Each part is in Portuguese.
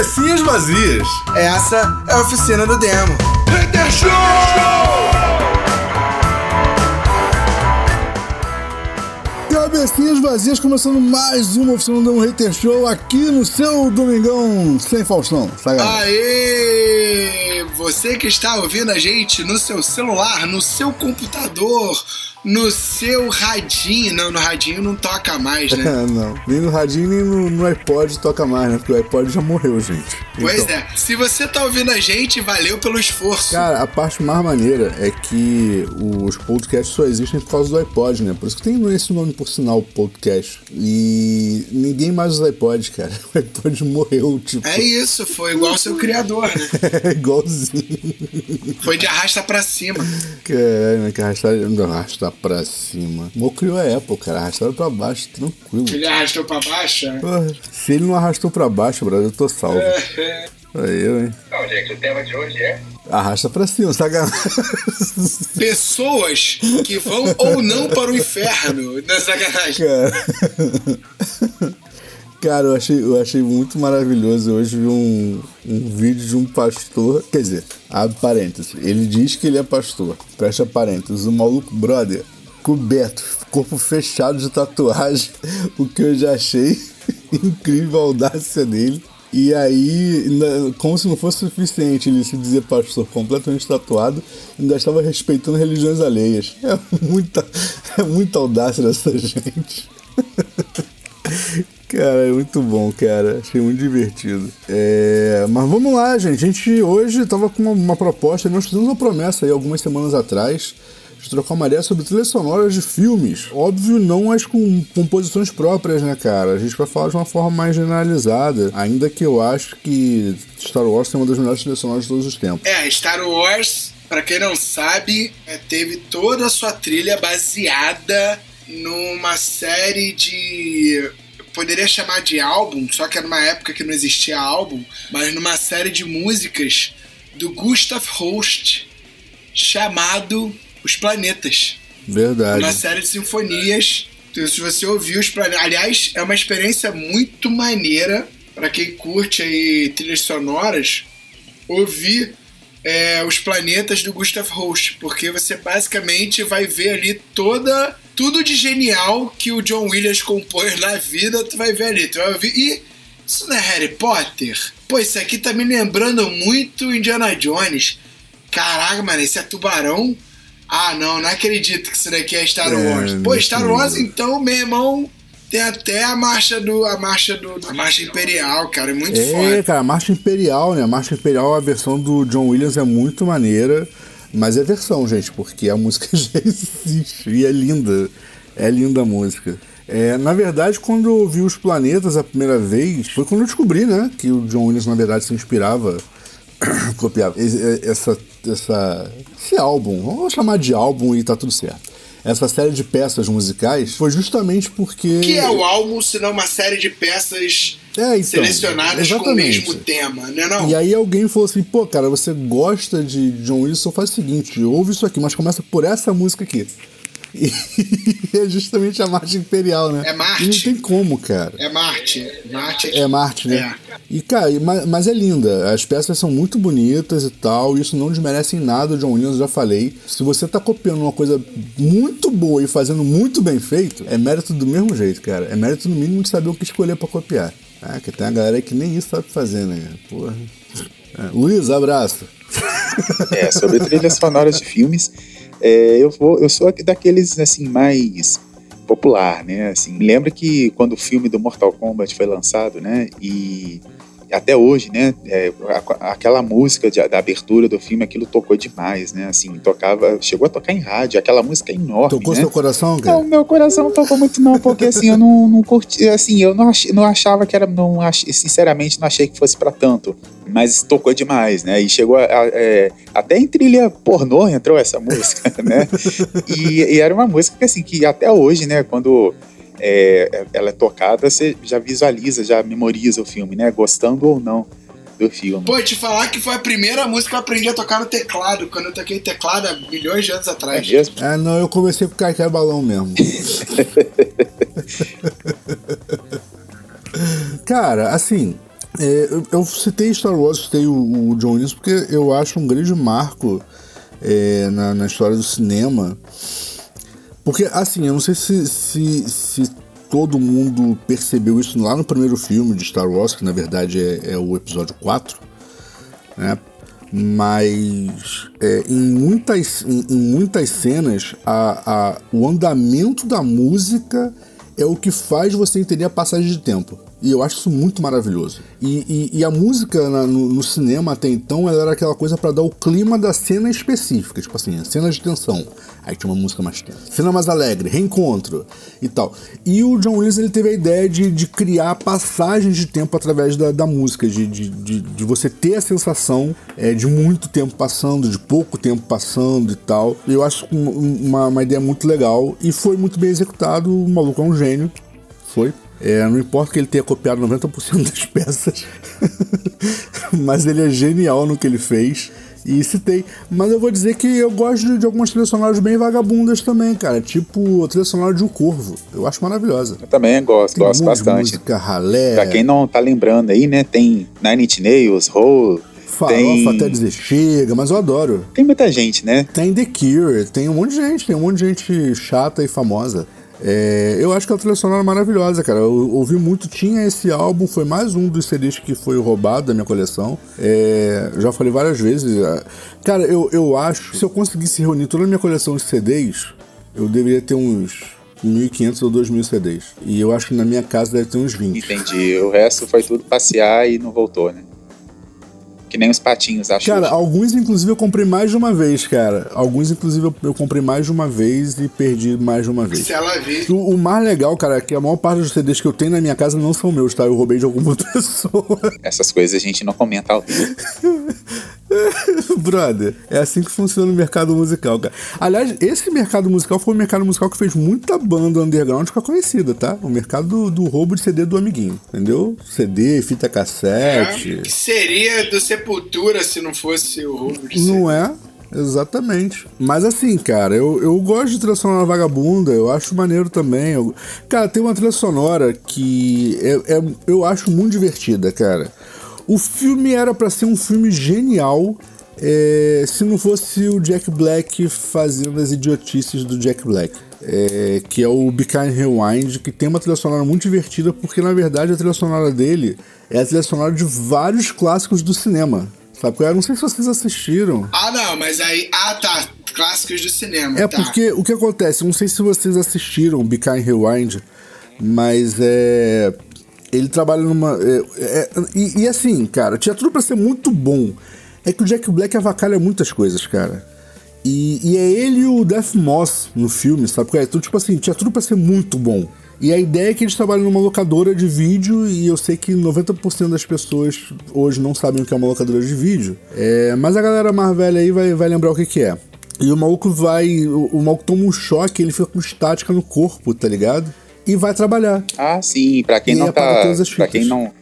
Cabecinhas vazias. Essa é a oficina do demo. Hater Show! Cabecinhas vazias, começando mais uma oficina do Hater Show aqui no seu Domingão sem Faustão. Sacanagem. Aê! Você que está ouvindo a gente no seu celular, no seu computador, no seu radinho. Não, no radinho não toca mais, né? É, não. Nem no radinho, nem no, no iPod toca mais, né? Porque o iPod já morreu, gente. Pois Então, é. Se você tá ouvindo a gente, valeu pelo esforço. Cara, a parte mais maneira é que os podcasts só existem por causa do iPod, né? Por isso que tem esse nome por sinal, podcast. E ninguém mais usa iPod, cara. O iPod morreu, tipo. É isso, foi igual ao seu criador, né? É igualzinho. Foi de arrasta pra cima. Caralho, né? Que arrastar, não, arrastar pra cima. Mo criou a Apple, cara. Arrastaram pra baixo, tranquilo. Ele arrastou pra baixo. né? Porra, se ele não arrastou pra baixo, brother, eu tô salvo. Aí eu, hein? Não, gente, o tema de hoje é. Arrasta pra cima, sacanagem. Pessoas que vão ou não para o inferno. Não é sacanagem. Cara. Cara, eu achei, eu achei muito maravilhoso. Hoje vi um, um vídeo de um pastor. Quer dizer, abre parênteses. Ele diz que ele é pastor. Fecha parênteses. O maluco, brother, coberto, corpo fechado de tatuagem. O que eu já achei incrível a audácia dele. E aí, como se não fosse suficiente ele se dizer pastor completamente tatuado, ainda estava respeitando religiões alheias. É muita, é muita audácia dessa gente. Cara, é muito bom, cara. Achei muito divertido. É, Mas vamos lá, gente. A gente hoje tava com uma, uma proposta, nós fizemos uma promessa aí algumas semanas atrás de trocar uma ideia sobre trilhas sonoras de filmes. Óbvio, não as com composições próprias, né, cara? A gente vai falar de uma forma mais generalizada, ainda que eu acho que Star Wars tem uma das melhores trilhas sonoras de todos os tempos. É, Star Wars, pra quem não sabe, é, teve toda a sua trilha baseada numa série de. Poderia chamar de álbum, só que era numa época que não existia álbum, mas numa série de músicas do Gustav Holst chamado Os Planetas. Verdade. Uma série de sinfonias. Então, se você ouvir os planetas. Aliás, é uma experiência muito maneira para quem curte aí trilhas sonoras ouvir é, os planetas do Gustav Holst, porque você basicamente vai ver ali toda tudo de genial que o John Williams compôs na vida, tu vai ver ali, tu vai ouvir e isso não é Harry Potter? Pô, isso aqui tá me lembrando muito Indiana Jones. Caraca, mano, esse é tubarão? Ah, não, não acredito que isso daqui é Star É, Wars. Pô, meu Star. Wars, então, meu irmão, tem até a marcha do. a marcha do. a marcha imperial, cara. É muito É, foda. cara, a Marcha Imperial, né? A Marcha Imperial, a versão do John Williams é muito maneira, mas é versão, gente, porque a música já existe e é linda. É linda a música. É, na verdade, quando eu vi os planetas a primeira vez, foi quando eu descobri, né, que o John Williams, na verdade, se inspirava, copiava esse- essa, essa, esse álbum, vamos chamar de álbum e tá tudo certo. Essa série de peças musicais foi justamente porque. Que é o álbum, se não uma série de peças É, então, selecionadas com o exatamente. mesmo tema, né? Não? E aí alguém falou assim, pô, cara, você gosta de John Wilson, faz o seguinte, ouve isso aqui, mas começa por essa música aqui. E é justamente a Marcha Imperial, né? É Marte. E não tem como, cara. É Marte. Marte É Marte, né? E, cara, mas, mas é linda. As peças são muito bonitas e tal. Isso não desmerece em nada o John Williams, já falei. Se você tá copiando uma coisa muito boa e fazendo muito bem feito, é mérito do mesmo jeito, cara. É mérito no mínimo de saber o que escolher pra copiar. Ah, que tem uma galera que nem isso sabe fazer, né? Porra. É. Luiz, abraço. É, sobre trilhas sonoras de filmes, é, eu, vou, eu sou daqueles, assim, mais popular, né, assim, lembra que quando o filme do Mortal Kombat foi lançado, né, e até hoje, né, é, aquela música de- da abertura do filme, aquilo tocou demais, né, assim, tocava, chegou a tocar em rádio, aquela música é enorme, Tocou né, seu coração, cara? não, meu coração não tocou muito não, porque assim, eu não, não curti, assim, eu não, ach, não achava que era, não ach, sinceramente não achei que fosse pra tanto, mas tocou demais, né, e chegou a, a- é, até em trilha pornô entrou essa música, né, e, e era uma música que assim, que até hoje, né, quando é, ela é tocada, você já visualiza, já memoriza o filme, né, gostando ou não do filme. Pô, te falar que foi a primeira música que eu aprendi a tocar no teclado, quando eu toquei teclado há milhões de anos É atrás. mesmo? Ah, não, eu comecei com Caikai Balão mesmo. Cara, assim, É, eu, eu citei Star Wars, citei o, o John Williams, porque eu acho um grande marco é, na, na história do cinema. Porque, assim, eu não sei se, se, se todo mundo percebeu isso lá no primeiro filme de Star Wars, que na verdade é, é o episódio 4, né? Mas é, em, muitas, em, em muitas cenas a, a, o andamento da música é o que faz você entender a passagem de tempo. E eu acho isso muito maravilhoso. E, e, e a música na, no, no, cinema até então ela era aquela coisa para dar o clima da cena específica, tipo assim, cena de tensão. Aí tinha uma música mais tensa. Cena mais alegre, reencontro e tal. E o John Williams ele teve a ideia de, de criar passagens de tempo através da, da música, de, de, de, de, você ter a sensação é, de muito tempo passando, de pouco tempo passando e tal. Eu acho uma, uma ideia muito legal e foi muito bem executado. O maluco é um gênio. Foi. É, não importa que ele tenha copiado 90% das peças, mas ele é genial no que ele fez. E citei. Mas eu vou dizer que eu gosto de, algumas trilhas sonoras bem vagabundas também, cara. Tipo a trilha sonora de O Corvo. Eu acho maravilhosa. Eu também gosto, tem gosto bastante. Música, ralé. Pra quem não tá lembrando aí, né? Tem Nine Inch Nails, Hole, Farofa tem... até dizer chega, mas eu adoro. Tem muita gente, né? Tem The Cure, tem um monte de gente, tem um monte de gente chata e famosa. É, eu acho que a trilha sonora é maravilhosa, cara. Eu ouvi muito, tinha esse álbum, foi mais um dos CDs que foi roubado da minha coleção. É, já falei várias vezes. É, cara, eu, eu acho que se eu conseguisse reunir toda a minha coleção de CDs, eu deveria ter uns 1.500 ou 2.000 CDs. E eu acho que na minha casa deve ter uns 20. Entendi. O resto foi tudo passear e não voltou, né? Que nem os patinhos, acho. Cara, alguns inclusive eu comprei mais de uma vez, cara. Alguns inclusive eu comprei mais de uma vez e perdi mais de uma vez. Se ela vir. O, o mais legal, cara, é que a maior parte dos CDs que eu tenho na minha casa não são meus, tá? Eu roubei de alguma outra pessoa. Essas coisas a gente não comenta ao vivo. Brother, é assim que funciona o mercado musical, cara. Aliás, esse mercado musical foi o mercado musical que fez muita banda underground ficar conhecida, tá? O mercado do, do roubo de CD do amiguinho, entendeu? CD, fita cassete. É, que seria do Sepultura se não fosse o roubo de CD. Não é? Exatamente. Mas assim, cara, eu, eu gosto de trilha sonora vagabunda, eu acho maneiro também. Eu... Cara, tem uma trilha sonora que é, é eu acho muito divertida, cara. O filme era para ser um filme genial é, se não fosse o Jack Black fazendo as idiotices do Jack Black. É, que é o Behind Rewind, que tem uma trilha sonora muito divertida, porque na verdade a trilha sonora dele é a trilha sonora de vários clássicos do cinema. Sabe? Eu não sei se vocês assistiram. Ah, não, mas aí. Ah, tá. Clássicos do cinema. É tá. porque o que acontece, não sei se vocês assistiram Behind Rewind, mas é ele trabalha numa. É, é, e, e, assim, cara, tinha tudo pra ser muito bom. É que o Jack Black avacalha muitas coisas, cara. E, e é ele e o Death Moss no filme, sabe? É tudo, tipo assim, tinha tudo pra ser muito bom. E a ideia é que eles trabalham numa locadora de vídeo, e eu sei que 90% das pessoas hoje não sabem o que é uma locadora de vídeo. É, mas a galera mais velha aí vai, vai lembrar o que, que é. E o maluco vai. O, o maluco toma um choque, ele fica com estática no corpo, tá ligado? E vai trabalhar. Ah, sim. Para quem, não tá, pra quem não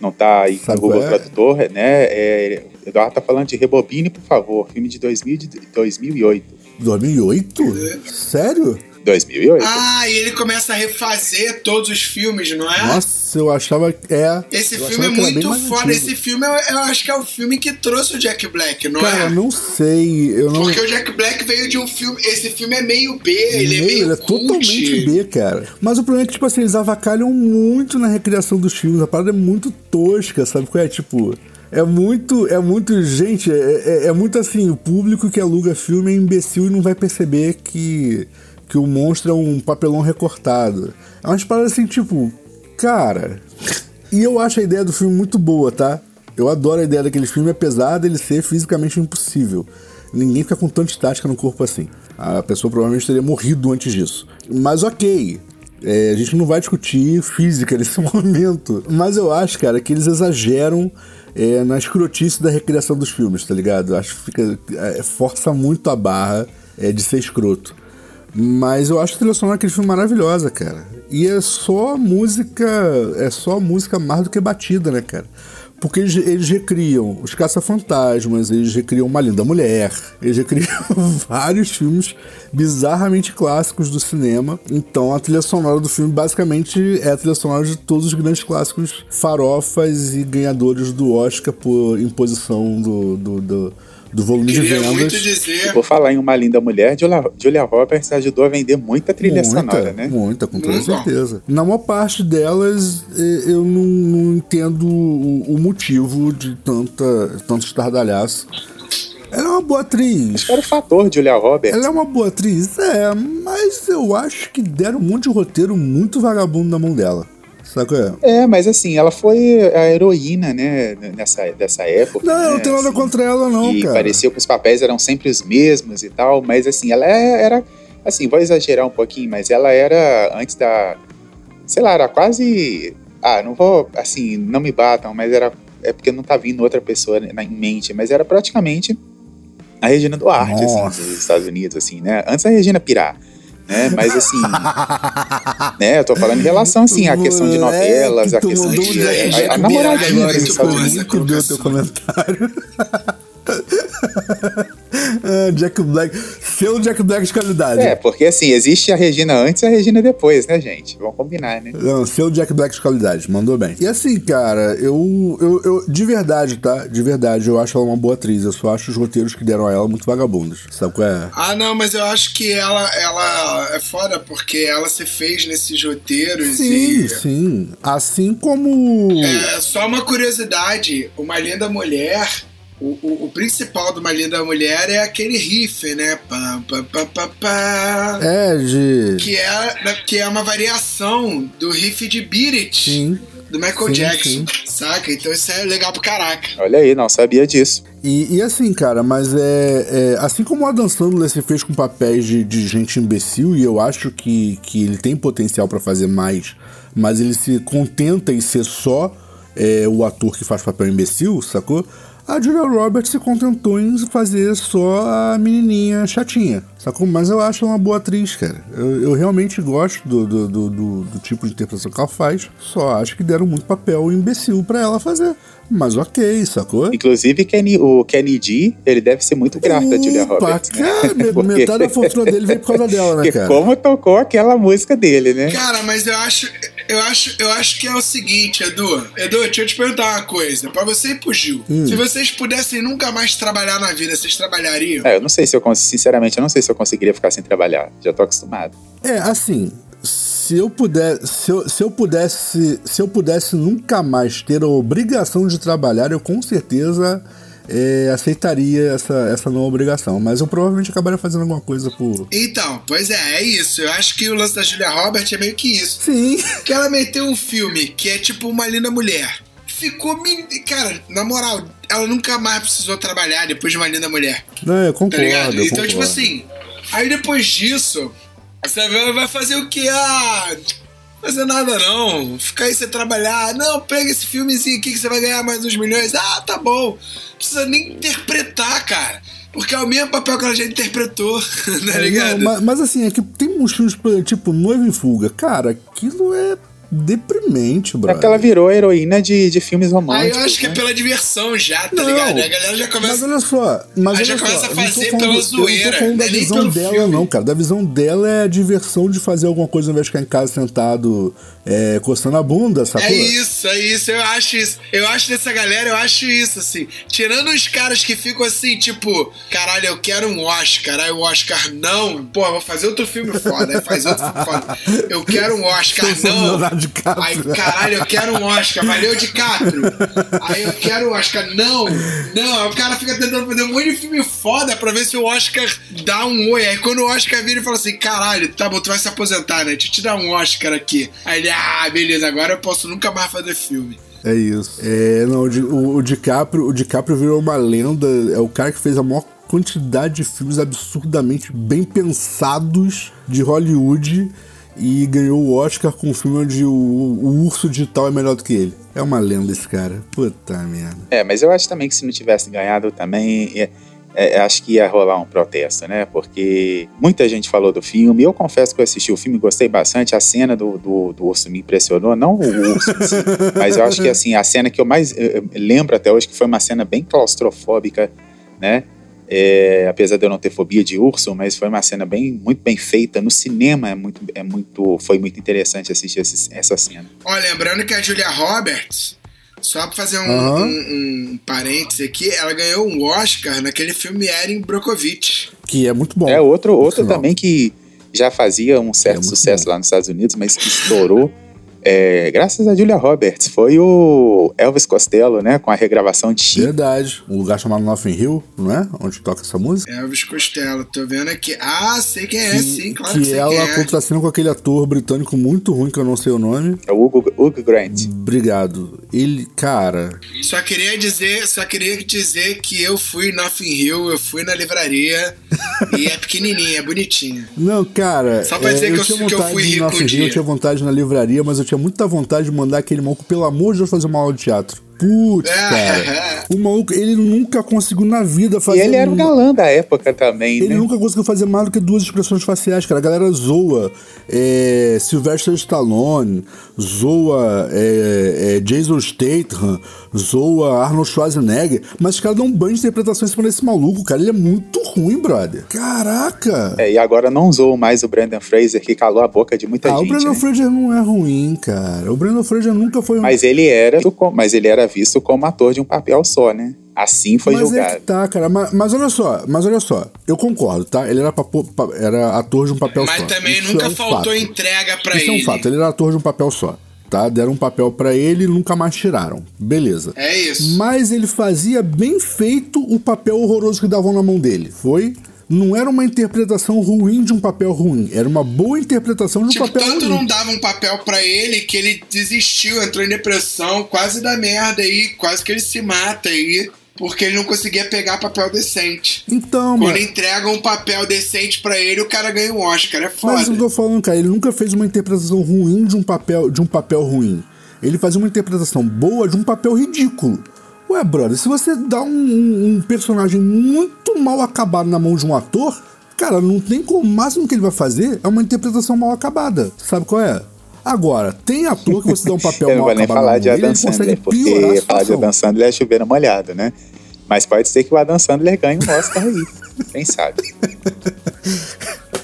não tá aí com o Google é? Tradutor, né? É, Eduardo tá falando de Rebobine, por favor. Filme de, 2000, de 2008. 2008? Sério? 2008. Ah, e ele começa a refazer todos os filmes, não é? Nossa, eu achava que é. Esse filme é muito foda. Esse filme eu, eu, acho que é o filme que trouxe o Jack Black, não Cara, é? Cara, não sei. Eu não... Porque o Jack Black veio de um filme. Esse filme é meio B, ele é meio. Ele é cult. totalmente B, cara. Mas o problema é que, tipo assim, eles avacalham muito na recriação dos filmes. A parada é muito tosca, sabe qual é? Tipo. É muito, é muito, gente, é, é, é, muito assim, o público que aluga filme é imbecil e não vai perceber que que o monstro é um papelão recortado. É umas paradas assim, tipo, cara. E eu acho a ideia do filme muito boa, tá? Eu adoro a ideia daquele filme, apesar dele ser fisicamente impossível. Ninguém fica com tanta estática no corpo assim. A pessoa provavelmente teria morrido antes disso. Mas ok. É, a gente não vai discutir física nesse momento. Mas eu acho, cara, que eles exageram é, na escrotice da recriação dos filmes, tá ligado? Eu acho que fica, é, força muito a barra é, de ser escroto. Mas eu acho a trilha sonora daquele filme maravilhosa, cara. E é só música. É só música mais do que batida, né, cara? Porque eles, eles recriam Os Caça-Fantasmas, eles recriam Uma Linda Mulher, eles recriam vários filmes bizarramente clássicos do cinema. Então a trilha sonora do filme basicamente é a trilha sonora de todos os grandes clássicos farofas e ganhadores do Oscar por imposição do, do, do do volume Queria de muito vendas. dizer. Por falar em Uma Linda Mulher, Julia, Roberts ajudou a vender muita trilha muita, sonora, né? Muita, com toda certeza. Na maior parte delas, eu não, não entendo o, o motivo de tanta, tanto estardalhaço. Ela é uma boa atriz. Era o fator Julia Roberts. Ela é uma boa atriz, é, mas eu acho que deram um monte de roteiro muito vagabundo na mão dela. É? É, mas assim, ela foi a heroína, né, nessa, dessa época. Não, eu né, não tenho nada assim, contra ela, não, e cara. parecia que os papéis eram sempre os mesmos e tal, mas assim, ela é- era, assim, vou exagerar um pouquinho, mas ela era antes da, sei lá, era quase, ah, não vou, assim, não me batam, mas era, é porque não tá vindo outra pessoa na, em mente, mas era praticamente a Regina Duarte, assim, Nossa. dos Estados Unidos, assim, né, antes da Regina pirar. Né? Mas assim, né? Eu tô falando em relação assim à questão de novelas, tu questão de a, namoradinha agora, Muito bem o teu comentário. Jack Black. Seu Jack Black de qualidade. É, porque assim, existe a Regina antes e a Regina depois, né, gente? Vamos combinar, né? Não, seu Jack Black de qualidade, mandou bem. E assim, cara, eu, eu, eu. De verdade, tá? De verdade, eu acho ela uma boa atriz. Eu só acho os roteiros que deram a ela muito vagabundos. Sabe qual é? Ah, não, mas eu acho que ela, ela é foda porque ela se fez nesses roteiros Sim, e. sim. Assim como. É, só uma curiosidade: Uma Linda Mulher. O, o, o principal de Uma Linda Mulher é aquele riff, né? Pam, pam, pam, pam, pam. É, de. Que, é, que é uma variação do riff de Beat It, Sim. do Michael Sim, Jackson. sim. Saca? Então isso é legal pro caraca. Olha aí, não sabia disso. E, e assim, cara, mas é, é- Assim como o Adam Sandler se fez com papéis de, de gente imbecil, e eu acho que, que ele tem potencial pra fazer mais, mas ele se contenta em ser só é, o ator que faz papel imbecil, sacou? A Julia Roberts se contentou em fazer só a menininha chatinha, sacou? Mas eu acho ela uma boa atriz, cara. Eu, eu realmente gosto do, do, do, do- do tipo de interpretação que ela faz, só acho que deram muito papel imbecil pra ela fazer. Mas ok, sacou? Inclusive, Kenny, o Kenny D, ele deve ser muito grato a Julia Roberts. né? cara, Porque- metade da fortuna dele veio por causa dela, né, Porque cara? como tocou aquela música dele, né? Cara, mas eu acho, eu acho, eu acho que é o seguinte, Edu. Edu, deixa eu te perguntar uma coisa. Pra você e pro Gil, Hum. se vocês pudessem nunca mais trabalhar na vida, vocês trabalhariam? É, eu não sei se eu, sinceramente, eu não sei se eu conseguiria ficar sem trabalhar. Já tô acostumado. É, assim, se eu puder, se eu, se eu pudesse, se eu pudesse nunca mais ter a obrigação de trabalhar, eu com certeza é, aceitaria essa, essa não obrigação. Mas eu provavelmente acabaria fazendo alguma coisa por. Então, pois é, é isso. Eu acho que o lance da Julia Roberts é meio que isso. Sim. Que ela meteu um filme que é tipo uma linda mulher. Ficou. min- Cara, na moral, ela nunca mais precisou trabalhar depois de uma linda mulher. Não, eu Tá concordo. ligado? eu Então, tipo concordo. assim. Aí depois disso, você vai vai fazer o quê? Ah. Fazer nada não. Ficar aí você trabalhar. Não, pega esse filmezinho aqui que você vai ganhar mais uns milhões. Ah, tá bom. Não precisa nem interpretar, cara. Porque é o mesmo papel que ela já interpretou, tá É, ligado? não, mas, mas assim, é que tem uns filmes, tipo Noivo em Fuga. Cara, aquilo é deprimente, É brother. porque ela virou heroína de, de filmes Aí românticos. eu acho que é né? pela diversão já, tá Não, ligado? A galera já Mas começa. olha só, mas Aí já olha começa só, a fazer falando- pela Eu não zoeira, tô falando da é visão pelo dela, filme. não, cara. Da visão dela é a diversão de fazer alguma coisa ao invés de ficar em casa sentado é, coçando a bunda, sacou? É isso, é isso, eu acho isso. Eu acho dessa galera, eu acho isso, assim. Tirando os caras que ficam assim, tipo, caralho, eu quero um Oscar. Aí o Oscar, não. Pô, vou fazer outro filme foda. Aí faz outro filme foda. Eu quero um Oscar, não. DiCaprio. Aí, caralho, eu quero um Oscar. Valeu, DiCaprio. Aí eu quero um Oscar, não. Não, aí o cara fica tentando fazer um monte de filme foda pra ver se o Oscar dá um oi. Aí quando o Oscar vira e fala assim, caralho, tá bom, tu vai se aposentar, né? Deixa eu te dar um Oscar aqui. Aí ele, ah, beleza, agora eu posso nunca mais fazer filme. É isso. É, não, o, o, o DiCaprio, o DiCaprio virou uma lenda. É o cara que fez a maior quantidade de filmes absurdamente bem pensados de Hollywood e ganhou o Oscar com um filme onde o, o urso digital é melhor do que ele. É uma lenda esse cara. Puta merda. É, mas eu acho também que se não tivesse ganhado também. é- é, acho que ia rolar um protesto, né? Porque muita gente falou do filme. Eu confesso que eu assisti o filme, gostei bastante. A cena do, do, do urso me impressionou, não o urso, si, mas eu acho que assim a cena que eu mais eu, eu lembro até hoje que foi uma cena bem claustrofóbica, né? É, apesar de eu não ter fobia de urso, mas foi uma cena bem, muito bem feita. No cinema é muito, é muito, foi muito interessante assistir esse, essa cena. Ó, lembrando que a Julia Roberts, só pra fazer um, Aham. um, um parêntese aqui, ela ganhou um Oscar naquele filme Erin Brockovich. Que é muito bom. É outro, outro também que já fazia um certo É sucesso bom. lá nos Estados Unidos, mas que estourou. é, graças a Julia Roberts, foi o Elvis Costello, né? Com a regravação de Chico. Verdade. Um lugar chamado Nothing Hill, não é? Onde toca essa música. Elvis Costello, tô vendo aqui. Ah, sei quem é, sim, claro que, que sei ela quem é. contracena com aquele ator britânico muito ruim, que eu não sei o nome. É o Hugo, Hugo Grant. Obrigado. Ele, cara. Só queria dizer, só queria dizer que eu fui no Nothing Hill, eu fui na livraria e é pequenininha, é bonitinha. Não, cara. Só pra é, dizer que eu- tinha que eu vontade fui de ir rico um Nothing Hill, dia. eu tinha vontade na livraria, mas eu tinha muita vontade de mandar aquele maluco, pelo amor de Deus, fazer uma aula de teatro. Putz, É. cara. O maluco, ele nunca conseguiu na vida E fazer. ele era o uma- galã da época também, Ele né? nunca conseguiu fazer mais do que duas expressões faciais, cara. A galera zoa é, Sylvester Stallone, zoa é, é, Jason Statham, zoa Arnold Schwarzenegger, mas os caras dão um banho de interpretação em cima desse maluco, cara. Ele é muito ruim, brother. Caraca! É, e agora não usou mais o Brandon Fraser, que calou a boca de muita ah, o gente. Brandon né? Fraser não é ruim, cara. O Brandon Fraser nunca foi um. Mas ele era, mas ele era visto como ator de um papel só, né? Assim foi Mas é julgado. que tá, cara. Mas, mas olha só, mas olha só. Eu concordo, tá? Ele era, papo- pa- era ator de um papel Mas só. também Isso nunca é um faltou fato. entrega pra Isso é ele. um fato, ele era ator de um papel só. Tá? Deram um papel pra ele e nunca mais tiraram. Beleza. É isso. Mas ele fazia bem feito o papel horroroso que davam na mão dele. Foi? Não era uma interpretação ruim de um papel ruim. Era uma boa interpretação de um Tipo, papel tanto ruim. não dava um papel pra ele que ele desistiu, entrou em depressão, quase dá merda aí, quase que ele se mata aí, porque ele não conseguia pegar papel decente. Então, Quando mano. entregam um papel decente pra ele, o cara ganha um Oscar, é foda. Mas eu tô falando, cara, ele nunca fez uma interpretação ruim de um papel, de um papel ruim. Ele fazia uma interpretação boa de um papel ridículo. Ué, brother, se você dá um, um- um personagem muito mal acabado na mão de um ator, cara, não tem como. O máximo que ele vai fazer é uma interpretação mal acabada. Sabe qual é? Agora, tem ator que você dá um papel Eu não mal vou nem acabado na falar mão de dele, Adam ele consegue Sandler, porque falar de. Adam Sandler é chover molhado, né? Mas pode ser que o Adam Sandler ganhe um Oscar aí. Quem sabe?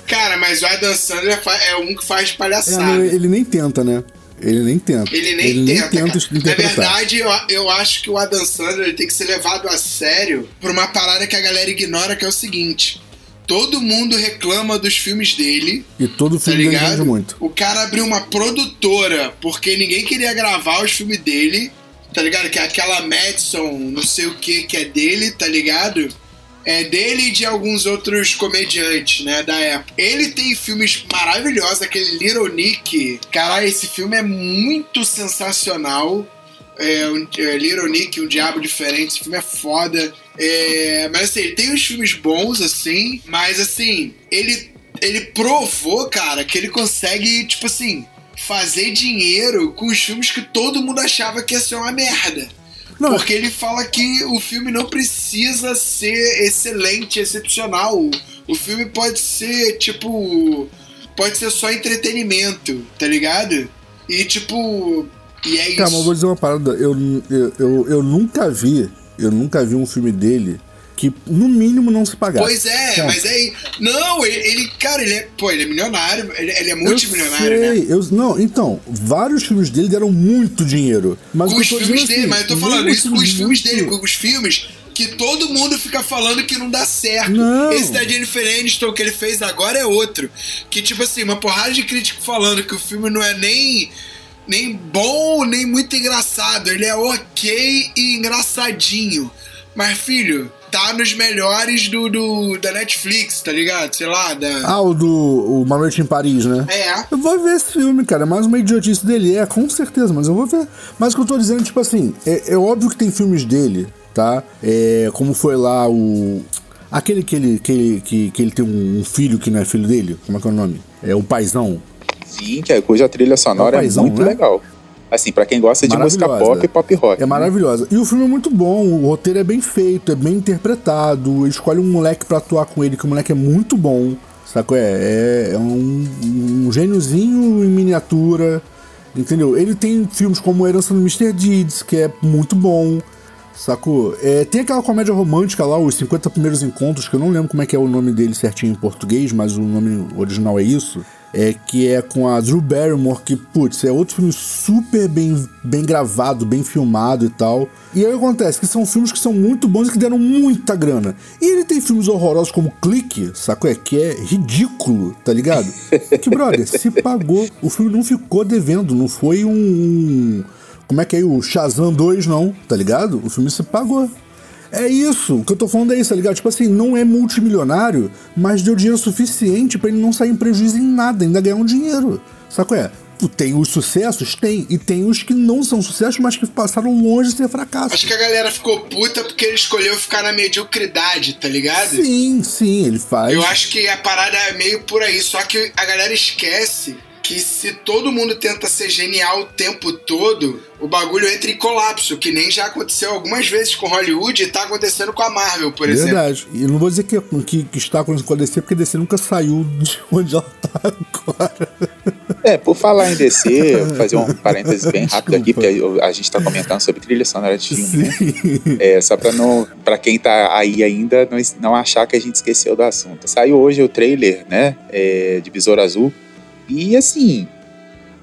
Cara, mas o Adam Sandler é um que faz É, palhaçada. não, ele nem tenta, né? Ele nem tenta. Ele nem tenta. cara. Na interpretar. verdade, eu, eu acho que o Adam Sandler ele tem que ser levado a sério por uma parada que a galera ignora, que é o seguinte. Todo mundo reclama dos filmes dele, E todo tá filme dele vende muito. O cara abriu uma produtora porque ninguém queria gravar os filmes dele, tá ligado? Que é aquela Madison, não sei o que, que é dele, tá ligado? É dele e de alguns outros comediantes, né, da época. Ele tem filmes maravilhosos, aquele Little Nick. Caralho, esse filme é muito sensacional. É, um, é, Little Nick, Um Diabo Diferente, esse filme é foda. É, mas assim, ele tem uns filmes bons, assim, mas assim, ele, ele provou, cara, que ele consegue, tipo assim, fazer dinheiro com os filmes que todo mundo achava que ia ser uma merda. Não, Porque ele fala que o filme não precisa ser excelente, excepcional. O filme pode ser, tipo. Pode ser só entretenimento, tá ligado? E, tipo. E é Cara, mas eu isso. vou dizer uma parada. Eu, eu, eu, eu nunca vi, eu nunca vi um filme dele que, no mínimo, não se pagasse. Pois é, Ponto. mas aí. Não, ele, ele- Cara, ele é. Pô, ele é milionário. Ele, ele é multimilionário, eu né? sei, eu, não, então, vários filmes dele deram muito dinheiro. Mas com os filmes dizendo dele, assim, mas eu tô falando isso com os filmes dele, com os filmes que todo mundo fica falando que não dá certo. Não. Esse da Jennifer Aniston que ele fez agora é outro. Que, tipo assim, uma porrada de crítico falando que o filme não é nem, nem bom, nem muito engraçado. Ele é ok e engraçadinho. Mas, filho, tá nos melhores do, do da Netflix, tá ligado? Sei lá, da. Ah, o do o Uma Noite em Paris, né? É. Eu vou ver esse filme, cara. É mais uma idiotice dele. É, com certeza, mas eu vou ver. Mas o que eu tô dizendo, tipo assim, é, é óbvio que tem filmes dele, tá? É, como foi lá o. Aquele que ele, que, ele, que, que ele tem um, filho que não é filho dele. Como é que é o nome? É o Paizão. Sim, que é, cuja trilha sonora É é, paizão, muito né? legal. Assim, para quem gosta de música pop e pop rock. É né? maravilhosa. E o filme é muito bom, o roteiro é bem feito, é bem interpretado. Escolhe um moleque para atuar com ele, que o moleque é muito bom. Saco? É, é, é um, um gêniozinho em miniatura. Entendeu? Ele tem filmes como Herança do Mr. Deeds, que é muito bom. Sacou? É, tem aquela comédia romântica lá, Os 50 Primeiros Encontros, que eu não lembro como é que é o nome dele certinho em português, mas o nome original é isso é, que é com a Drew Barrymore, que, putz, é outro filme super bem, bem gravado, bem filmado e tal. E aí acontece que são filmes que são muito bons e que deram muita grana. E ele tem filmes horrorosos como Clique, saco? É que é ridículo, tá ligado? que, brother, se pagou. O filme não ficou devendo, não foi um. Como é que é o Shazam 2, não, tá ligado? O filme se pagou. É isso, o que eu tô falando é isso, tá ligado? Tipo assim, não é multimilionário, mas deu dinheiro suficiente para ele não sair em prejuízo em nada, ainda ganhar um dinheiro. Saco é? Tem os sucessos? Tem. E tem os que não são sucessos, mas que passaram longe de ser fracasso. Acho que a galera ficou puta porque ele escolheu ficar na mediocridade, tá ligado? Sim, sim, ele faz. Eu acho que a parada é meio por aí, só que a galera esquece que se todo mundo tenta ser genial o tempo todo, o bagulho entra em colapso, que nem já aconteceu algumas vezes com Hollywood e tá acontecendo com a Marvel, por Verdade. exemplo. Verdade. E não vou dizer que, que, que, está acontecendo com a DC, porque a DC nunca saiu de onde ela tá agora. É, por falar em DC, vou fazer um parênteses bem rápido aqui, porque a gente tá comentando sobre trilha sonora de filme, né? É, só pra, não, pra quem tá aí ainda não, não achar que a gente esqueceu do assunto. Saiu hoje o trailer, né, é, de Besouro Azul, e assim,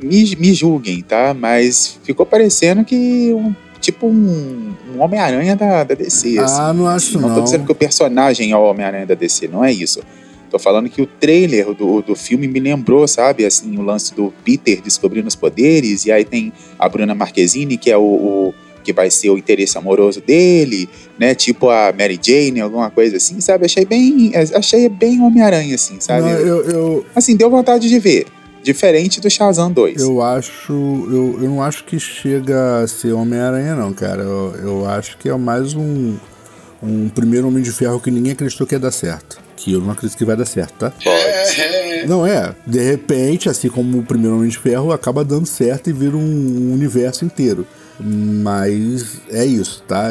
me, me julguem, tá? Mas ficou parecendo que um, tipo um, um Homem-Aranha da, da DC. Ah, assim. não acho não. Não tô dizendo que o personagem é o Homem-Aranha da DC, não é isso. Tô falando que o trailer do, do filme me lembrou, sabe, assim, o lance do Peter descobrindo os poderes, e aí tem a Bruna Marquezine, que é o, o que vai ser o interesse amoroso dele, né? Tipo a Mary Jane, alguma coisa assim, sabe? Achei bem, achei bem Homem-Aranha, assim, sabe? Não, eu, eu, Assim, deu vontade de ver. Diferente do Shazam 2. Eu acho. Eu, eu não acho que chega a ser Homem-Aranha, não, cara. Eu, eu acho que é mais um, um primeiro Homem de Ferro que ninguém acreditou que ia dar certo. Que eu não acredito que vai dar certo, tá? É, não é. De repente, assim como o primeiro Homem de Ferro, acaba dando certo e vira um universo inteiro. Mas é isso, tá?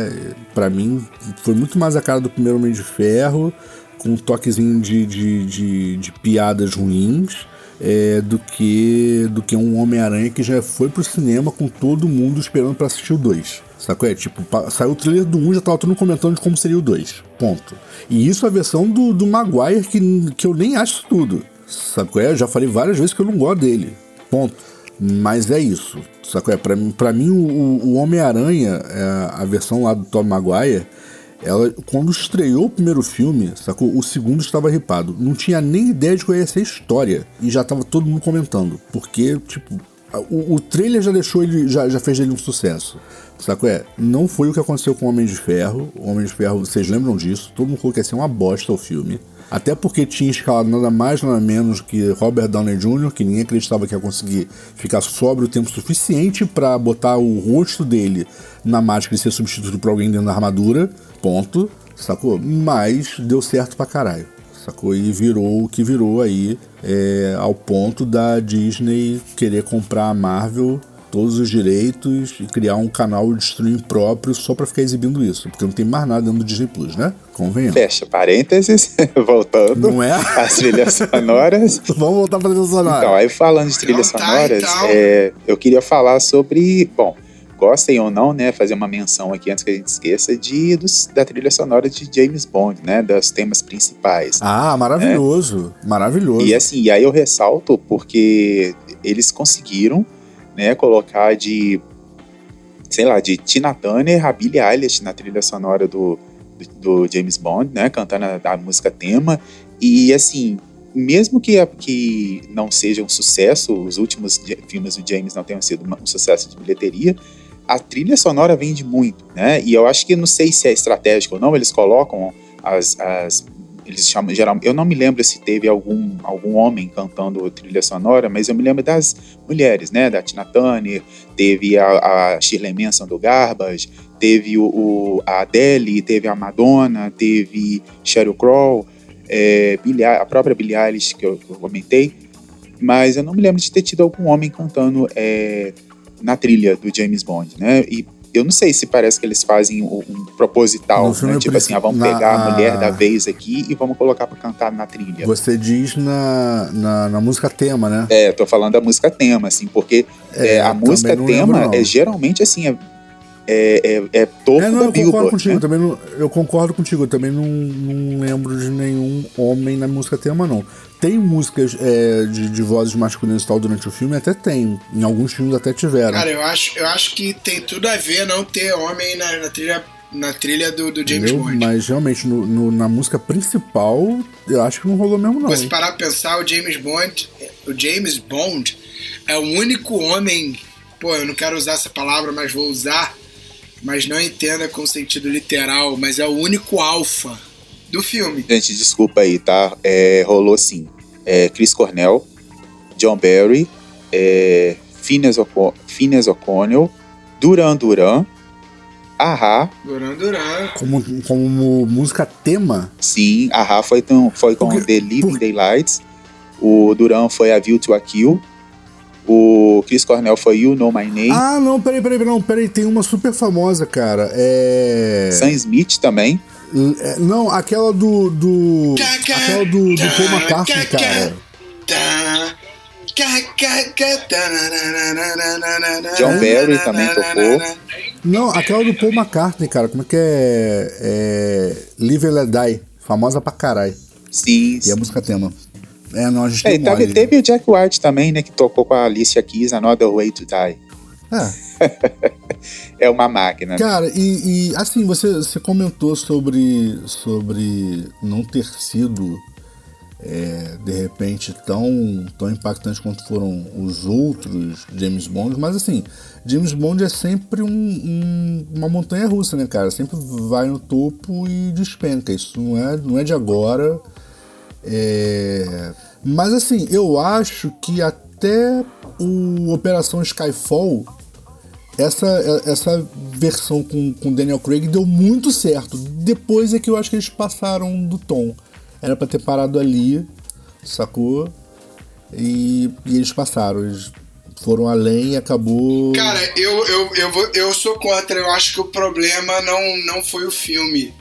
Para mim, foi muito mais a cara do primeiro Homem de Ferro, com um toquezinho de, de, de, de piadas ruins é, do que do que um Homem-Aranha que já foi pro cinema com todo mundo esperando para assistir o 2. Sacou? É tipo, saiu o trailer do 1 já tava todo mundo comentando de como seria o 2. Ponto. E isso é a versão do, do Maguire que, que eu nem acho tudo. Sacou? É? Já falei várias vezes que eu não gosto dele. Ponto. Mas é isso. Sacou? É? Pra, pra mim, o, o Homem-Aranha, é, a versão lá do Tom Maguire, ela, quando estreou o primeiro filme, sacou? O segundo estava ripado. Não tinha nem ideia de conhecer a história. E já tava todo mundo comentando. Porque, tipo, o, o trailer já deixou ele. Já, já fez dele um sucesso. Sacou? É, não foi o que aconteceu com o Homem de Ferro. O Homem de Ferro, vocês lembram disso? Todo mundo falou que ia ser uma bosta o filme. Até porque tinha escalado nada mais, nada menos que Robert Downey Jr., que ninguém acreditava que ia conseguir ficar sóbrio o tempo suficiente para botar o rosto dele na máscara e ser substituído por alguém dentro da armadura. Ponto. Sacou? Mas deu certo pra caralho. Sacou? E virou o que virou aí, é, ao ponto da Disney querer comprar a Marvel todos os direitos e criar um canal de streaming próprio só para ficar exibindo isso, porque não tem mais nada dentro do Disney Plus, né? Convenhamos. Fecha parênteses, voltando não é? às trilhas sonoras. Vamos voltar para trilhas sonoras. Então, aí falando de trilhas Não tá, sonoras, então. é, eu queria falar sobre, bom, gostem ou não, né, fazer uma menção aqui antes que a gente esqueça de dos, da trilha sonora de James Bond, né, dos temas principais. Ah, maravilhoso, maravilhoso. E assim, e aí eu ressalto porque eles conseguiram, né, colocar de, sei lá, de Tina Turner a Billie Eilish na trilha sonora do, do, do James Bond, né, cantando a, a, música tema. E assim, mesmo que, que não seja um sucesso, os últimos filmes do James não tenham sido um sucesso de bilheteria, a trilha sonora vende muito, né? E eu acho que não sei se é estratégico ou não, eles colocam as, as eles chamam geral, eu não me lembro se teve algum, algum homem cantando trilha sonora, mas eu me lembro das mulheres, né? Da Tina Turner, teve a, a Shirley Manson do Garbage, teve o, o, a Adele, teve a Madonna, teve Sheryl Crow, é, Billie, a própria Billie Eilish que eu, que eu, comentei, mas eu não me lembro de ter tido algum homem cantando é, na trilha do James Bond, né? E eu não sei se parece que eles fazem um, um proposital, né? Tipo assim, ah, vamos na- pegar a mulher da vez aqui e vamos colocar pra cantar na trilha. Você diz na, na, na música tema, né? É, tô falando da música tema, assim, porque É, é, a música tema lembro, é geralmente assim, é, é, é, é topo É, não, da eu concordo Billboard, contigo. né? Também não, eu concordo contigo. Eu também não, não lembro de nenhum homem na música tema, não. Tem músicas é, de, de vozes masculinas e tal durante o filme? Até tem. Em alguns filmes até tiveram. Cara, eu acho, eu acho que tem tudo a ver não ter homem na, na trilha, na trilha do, do James entendeu? Bond. Mas realmente, no, no- na música principal, eu acho que não rolou mesmo, não. Você parar pra pensar, o James Bond, o James Bond é o único homem, pô, eu não quero usar essa palavra, mas vou usar, mas não entenda com sentido literal, mas é o único alfa do filme. Gente, desculpa aí, tá? É, rolou sim. É, Chris Cornell, John Barry, é, Phineas, O'Co- Phineas O'Connell, Duran Duran, Ahá, Duran Duran. Como, como música tema, sim, Ahá foi, com- foi com Porque- The Living por- Daylights, o Duran foi A View to a Kill, o Chris Cornell foi You Know My Name, Ah, não, peraí, peraí, não, peraí, tem uma super famosa, cara. É. Sam Smith também, Não, aquela do. do aquela do, do Paul McCartney, cara. John Barry também tocou. Não, aquela do Paul McCartney, cara. Como é que é? É. Live and Let Die. Famosa pra caralho. sim. E a música tema. É, não, a gente É, tem teve, mole. teve o Jack White também, né, que tocou com a Alicia Keys, Another Way to Die. É. É uma máquina. Cara, e, e, assim, você, você comentou sobre, sobre não ter sido, é, de repente, tão, tão impactante quanto foram os outros James Bond, mas assim, James Bond é sempre um, um- uma montanha russa, né, cara? Sempre vai no topo e despenca. Isso não é, não é de agora. É, Mas assim, eu acho que até o Operação Skyfall essa, essa versão com, com Daniel Craig deu muito certo. Depois é que eu acho que eles passaram do tom. Era pra ter parado ali, sacou? E, e eles passaram. Eles foram além e acabou. Cara, eu, eu, eu, vou, eu sou contra. Eu acho que o problema não, não foi o filme.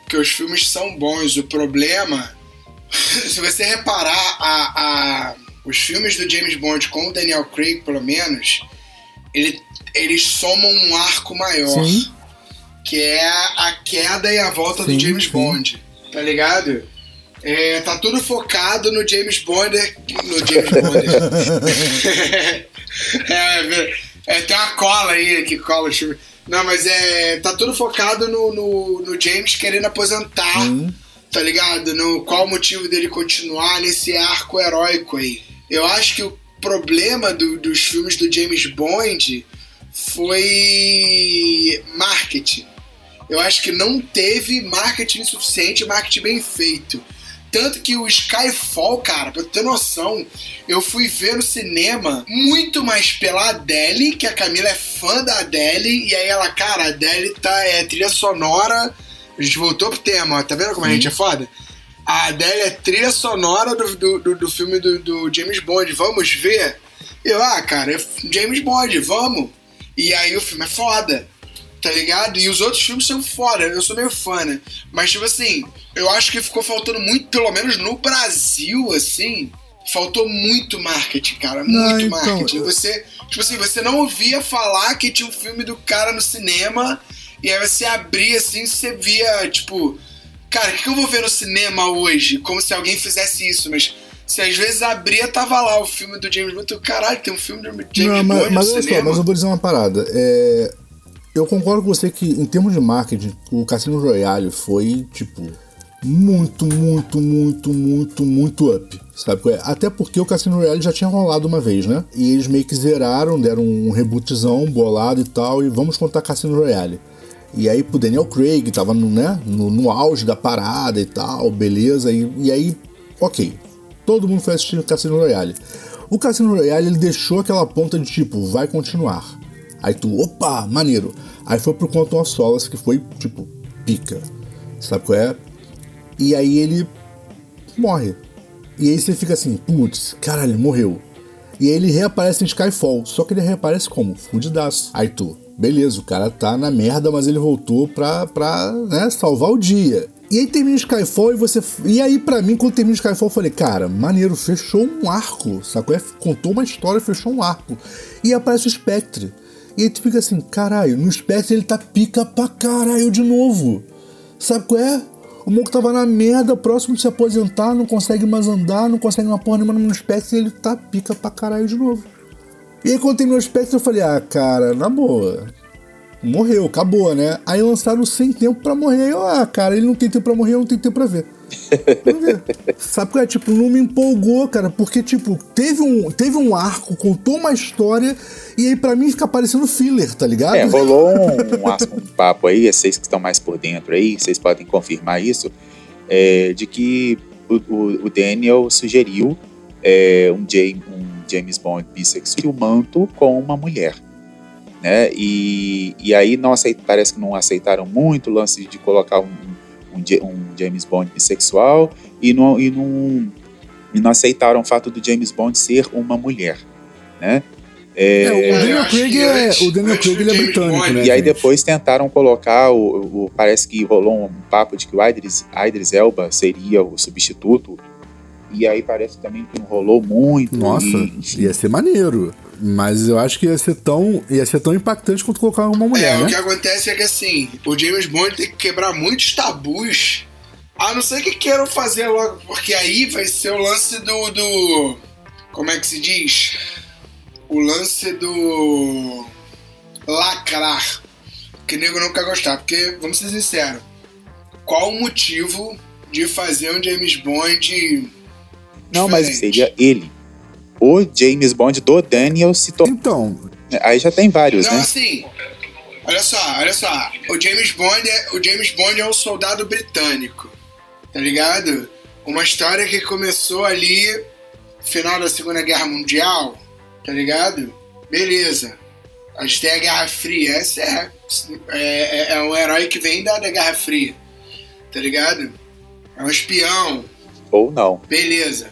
Porque os filmes são bons. O problema, se você reparar, a, a, os filmes do James Bond com o Daniel Craig, pelo menos, ele, eles somam um arco maior. Sim. Que é a queda e a volta Sim, do James sim. Bond. Tá ligado? É, tá tudo focado no James Bond. No James Bond. é, é, tem uma cola aí que cola o filme. Não, mas é. Tá tudo focado no, no, no James querendo aposentar. Tá ligado? No qual o motivo dele continuar nesse arco heróico aí. Eu acho que o problema do- dos filmes do James Bond foi marketing. Eu acho que não teve marketing suficiente, marketing bem feito. Tanto que o Skyfall, cara, pra ter noção, eu fui ver no cinema muito mais pela Adele, que a Camila é fã da Adele, e aí ela, cara, a Adele tá, é trilha sonora. A gente voltou pro tema, ó, tá vendo como a gente é foda? A Adele é trilha sonora do, do, do- do filme do, do James Bond, vamos ver? Eu, ah, cara, é James Bond, vamos. E aí o filme é foda tá ligado? E os outros filmes são foda, eu sou meio fã, né? Mas, tipo assim, eu acho que ficou faltando muito, pelo menos no Brasil, assim, faltou muito marketing, cara, muito Não, então, marketing. eu- Você, tipo assim, você não ouvia falar que tinha um filme do cara no cinema, e aí você abria, assim, você via, tipo, cara, o que, eu vou ver no cinema hoje? Como se alguém fizesse isso, mas... Se às vezes abria, tava lá o filme do James Bond. Caralho, tem um filme do James Não, mas, Bond mas no olha só, mas eu vou dizer uma parada. É, eu concordo com você que, em termos de marketing, o Cassino Royale foi, tipo, muito, muito, muito, muito, muito up. Sabe? qual é? Até porque o Cassino Royale já tinha rolado uma vez, né? E eles meio que zeraram, deram um rebootzão bolado e tal, e vamos contar Cassino Royale. E aí pro Daniel Craig, tava no, né, no, no auge da parada e tal, beleza. E, e aí, ok. Todo mundo foi assistir Cassino Royale. O Cassino Royale ele deixou aquela ponta de tipo, vai continuar. Aí tu, opa, maneiro. Aí foi pro Quantum of Solace, que foi tipo, pica. Sabe qual é? E aí ele morre. E aí você fica assim, putz, caralho, morreu. E aí ele reaparece em Skyfall. Só que ele reaparece como? Fudidaço. Aí tu, beleza, o cara tá na merda, mas ele voltou pra, pra né, salvar o dia. E aí termina Skyfall e você. E aí, pra mim, quando termina Skyfall, eu falei, cara, maneiro, fechou um arco, sacou? É, contou uma história, fechou um arco. E aparece o Spectre. E aí tu fica assim, caralho, no Spectre ele tá pica pra caralho de novo. Sabe qual é? O Monk tava na merda, próximo de se aposentar, não consegue mais andar, não consegue uma porra nenhuma no Spectre, ele tá pica pra caralho de novo. E aí quando terminou o Spectre, eu falei, ah, cara, na boa. Morreu, acabou, né? Aí lançaram sem tempo pra morrer. Eu, ah, cara, ele não tem tempo pra morrer, eu não tenho tempo pra ver. Sabe qual é? Tipo, não me empolgou, cara, porque, tipo, teve um, teve um arco, contou uma história, e aí pra mim fica parecendo filler, tá ligado? É, rolou um, um, papo aí, vocês que estão mais por dentro aí, vocês podem confirmar isso, é, de que o, o, o Daniel sugeriu é, um, James, um James Bond bissexual filmando com uma mulher. Né? E, e aí não aceit, parece que não aceitaram muito o lance de colocar um, um, um James Bond bissexual e não, e, não, e não aceitaram o fato do James Bond ser uma mulher. Né? É, é, o Daniel Craig é, o Daniel Craig ele é britânico, né? E aí depois tentaram colocar, o, o, parece que rolou um papo de que o Idris, Idris Elba seria o substituto e aí parece também que não rolou muito. Nossa, e, ia ser maneiro. Mas eu acho que ia ser tão, ia ser tão impactante quanto colocar uma mulher, é, né? o que acontece é que assim, o James Bond tem que quebrar muitos tabus. A não ser que queiram fazer logo, porque aí vai ser o lance do. do como é que se diz? O lance do. lacrar. Que nego não quer gostar. Porque, vamos ser sinceros, qual o motivo de fazer um James Bond não, mas seria ele. O James Bond do Daniel se tornou. Então. Aí já tem vários, não, né? assim. Olha só, olha só. O James Bond é, o James Bond é um soldado britânico. Tá ligado? Uma história que começou ali final da Segunda Guerra Mundial, tá ligado? Beleza. A gente tem a Guerra Fria. Essa é, é, é um herói que vem da, da Guerra Fria. Tá ligado? É um espião. Ou não. Beleza.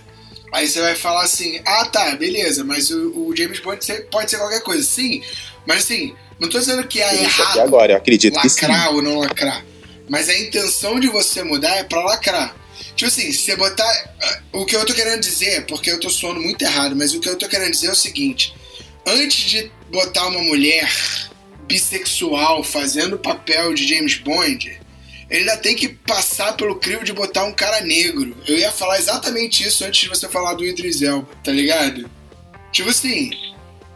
Aí você vai falar assim: ah, tá, beleza, mas o, o James Bond pode ser qualquer coisa. Sim, mas assim, não tô dizendo que é Isso errado agora, eu acredito lacrar que sim. ou não lacrar. Mas a intenção de você mudar é pra lacrar. Tipo assim, se você botar. O que eu tô querendo dizer, porque eu tô soando muito errado, mas o que eu tô querendo dizer é o seguinte: antes de botar uma mulher bissexual fazendo o papel de James Bond, ele ainda tem que passar pelo crivo de botar um cara negro. Eu ia falar exatamente isso antes de você falar do Idris Elba, tá ligado? Tipo assim,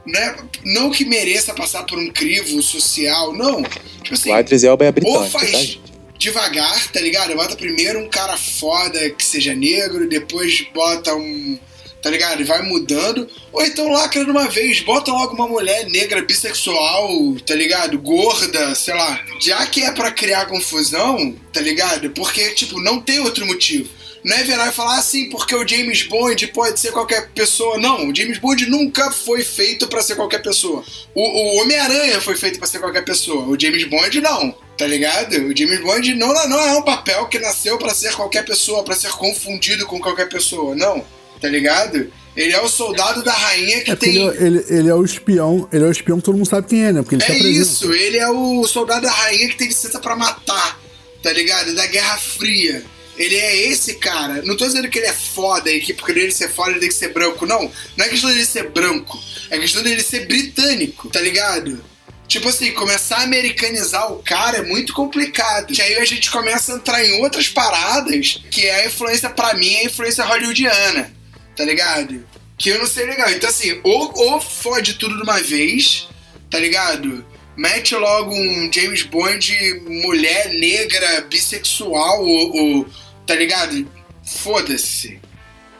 né? não que mereça passar por um crivo social, não. Tipo assim, o Idris Elba é britânico, ou faz tá, devagar, tá ligado? Bota primeiro um cara foda que seja negro, depois bota um tá ligado? E vai mudando. Ou então lacra de uma vez, bota logo uma mulher negra, bissexual, tá ligado? Gorda, sei lá. Já que é para criar confusão, tá ligado? Porque, tipo, não tem outro motivo. Não é virar e falar assim, porque o James Bond pode ser qualquer pessoa. Não, o James Bond nunca foi feito para ser qualquer pessoa. O, o Homem-Aranha foi feito para ser qualquer pessoa. O James Bond não, tá ligado? O James Bond não, não é um papel que nasceu para ser qualquer pessoa, para ser confundido com qualquer pessoa. Não tá ligado? Ele é o soldado da rainha que é tem. Ele, ele, ele, é o espião, ele é o espião que todo mundo sabe quem é, né? Porque ele é isso, ele é o soldado da rainha que tem licença para matar, tá ligado? Da Guerra Fria. Ele é esse cara. Não tô dizendo que ele é foda e que porque ele ser foda ele tem que ser branco, não. Não é questão dele ser branco, é questão dele ser britânico, tá ligado? Tipo assim, começar a americanizar o cara é muito complicado. Que aí a gente começa a entrar em outras paradas, que é a influência, para mim, é a influência hollywoodiana tá ligado? Que eu não sei legal. Então, assim, ou, ou fode tudo de uma vez, tá ligado? Mete logo um James Bond mulher, negra, bissexual, ou, ou tá ligado? Foda-se.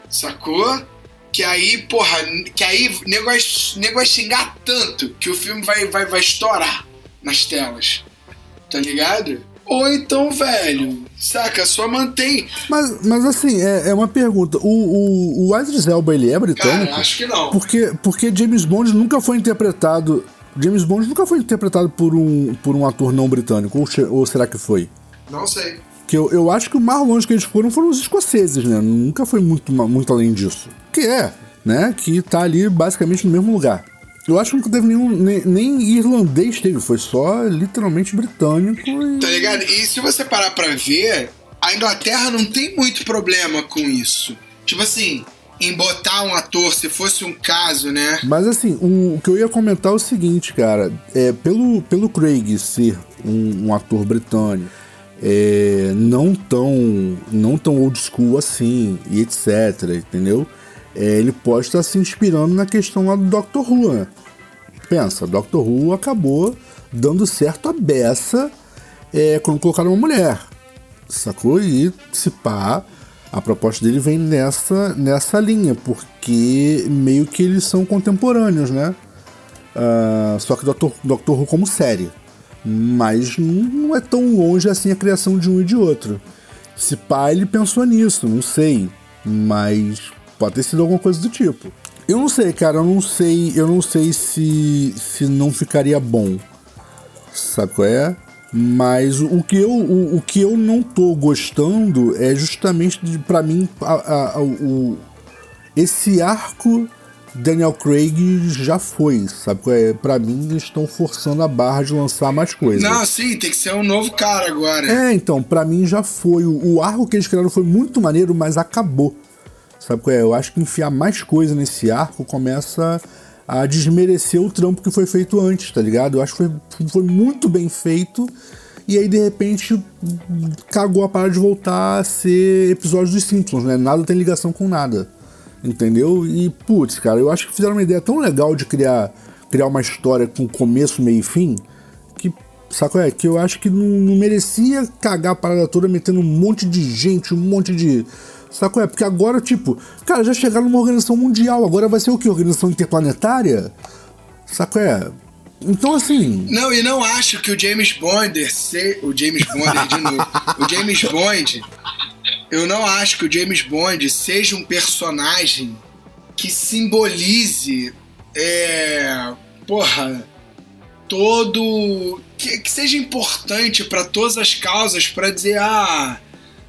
Sacou? Que aí, porra, que aí nego vai, nego vai xingar tanto que o filme vai, vai, vai estourar nas telas. Tá ligado? Ou então, velho, saca, só mantém. Mas, mas assim, é, é uma pergunta. O, o, o Idris Elba, ele é britânico? Cara, acho que não. Porque, porque James Bond nunca foi interpretado... James Bond nunca foi interpretado por um, por um ator não britânico, ou, ou será que foi? Não sei. Que eu, eu acho que o mais longe que eles foram foram os escoceses, né? Nunca foi muito, muito além disso. Que é, né? Que tá ali basicamente no mesmo lugar. Eu acho que não teve nenhum. Nem, nem irlandês teve, foi só literalmente britânico. E... Tá ligado? E se você parar pra ver, a Inglaterra não tem muito problema com isso. Tipo assim, em botar um ator, se fosse um caso, né? Mas assim, o, o que eu ia comentar é o seguinte, cara. É, pelo, pelo Craig ser um, um ator britânico, é, não tão não tão old school assim, e etc, entendeu? É, ele pode estar se inspirando na questão lá do Doctor Who, né? Pensa, Doctor Who acabou dando certo a beça é, quando colocaram uma mulher, sacou? E se pá, a proposta dele vem nessa, nessa linha, porque meio que eles são contemporâneos, né? Uh, só que Doctor, Doctor Who como série. Mas não é tão longe assim a criação de um e de outro. Se pá, ele pensou nisso, não sei. Mas pode ter sido alguma coisa do tipo. Eu não sei, cara, eu não sei, eu não sei se, se não ficaria bom. Sabe qual é? Mas o que eu, o, o que eu não tô gostando é justamente para mim a, a, o, esse arco Daniel Craig já foi, sabe? É, pra mim, eles estão forçando a barra de lançar mais coisas. Não, sim, tem que ser um novo cara agora. É, então, pra mim já foi. O, o arco que eles criaram foi muito maneiro, mas acabou. Sabe qual é? Eu acho que enfiar mais coisa nesse arco começa a desmerecer o trampo que foi feito antes, tá ligado? Eu acho que foi, foi muito bem feito. E aí, de repente, cagou a parada de voltar a ser episódios dos Simpsons, né? Nada tem ligação com nada. Entendeu? E, putz, cara, eu acho que fizeram uma ideia tão legal de criar, criar uma história com começo, meio e fim, que, saco é? Que eu acho que não, não merecia cagar a parada toda metendo um monte de gente, um monte de. Saco é? Porque agora, tipo, cara, já chegaram numa organização mundial, agora vai ser o que? Organização interplanetária? Saco é? Então, assim. Não, e não acho que o James Bond ser. O James Bond de novo. o James Bond eu não acho que o James Bond seja um personagem que simbolize. É, porra. Todo. Que, que seja importante para todas as causas para dizer, ah.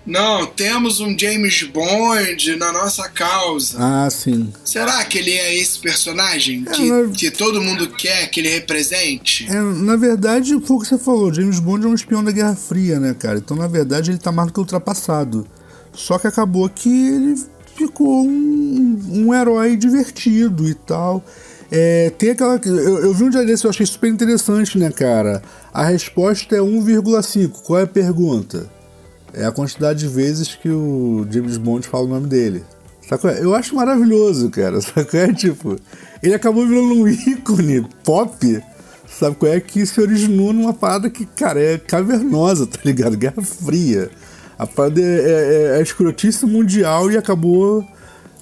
Não, temos um James Bond na nossa causa. Ah, sim. Será que ele é esse personagem é, que, na... que todo mundo quer que ele represente? É, na verdade, foi o que você falou: James Bond é um espião da Guerra Fria, né, cara? Então, na verdade, ele tá mais do que ultrapassado. Só que acabou que ele ficou um, um herói divertido e tal. É, tem aquela. Eu, eu vi um dia desse, eu achei super interessante, né, cara? A resposta é 1,5. Qual é a pergunta? É a quantidade de vezes que o James Bond fala o nome dele. Sacou? Eu acho maravilhoso, cara. Sacou? É tipo. Ele acabou virando um ícone pop. Sabe qual é? Que se originou numa parada que, cara, é cavernosa, tá ligado? Guerra Fria. A parada é, é, é escrotice mundial e acabou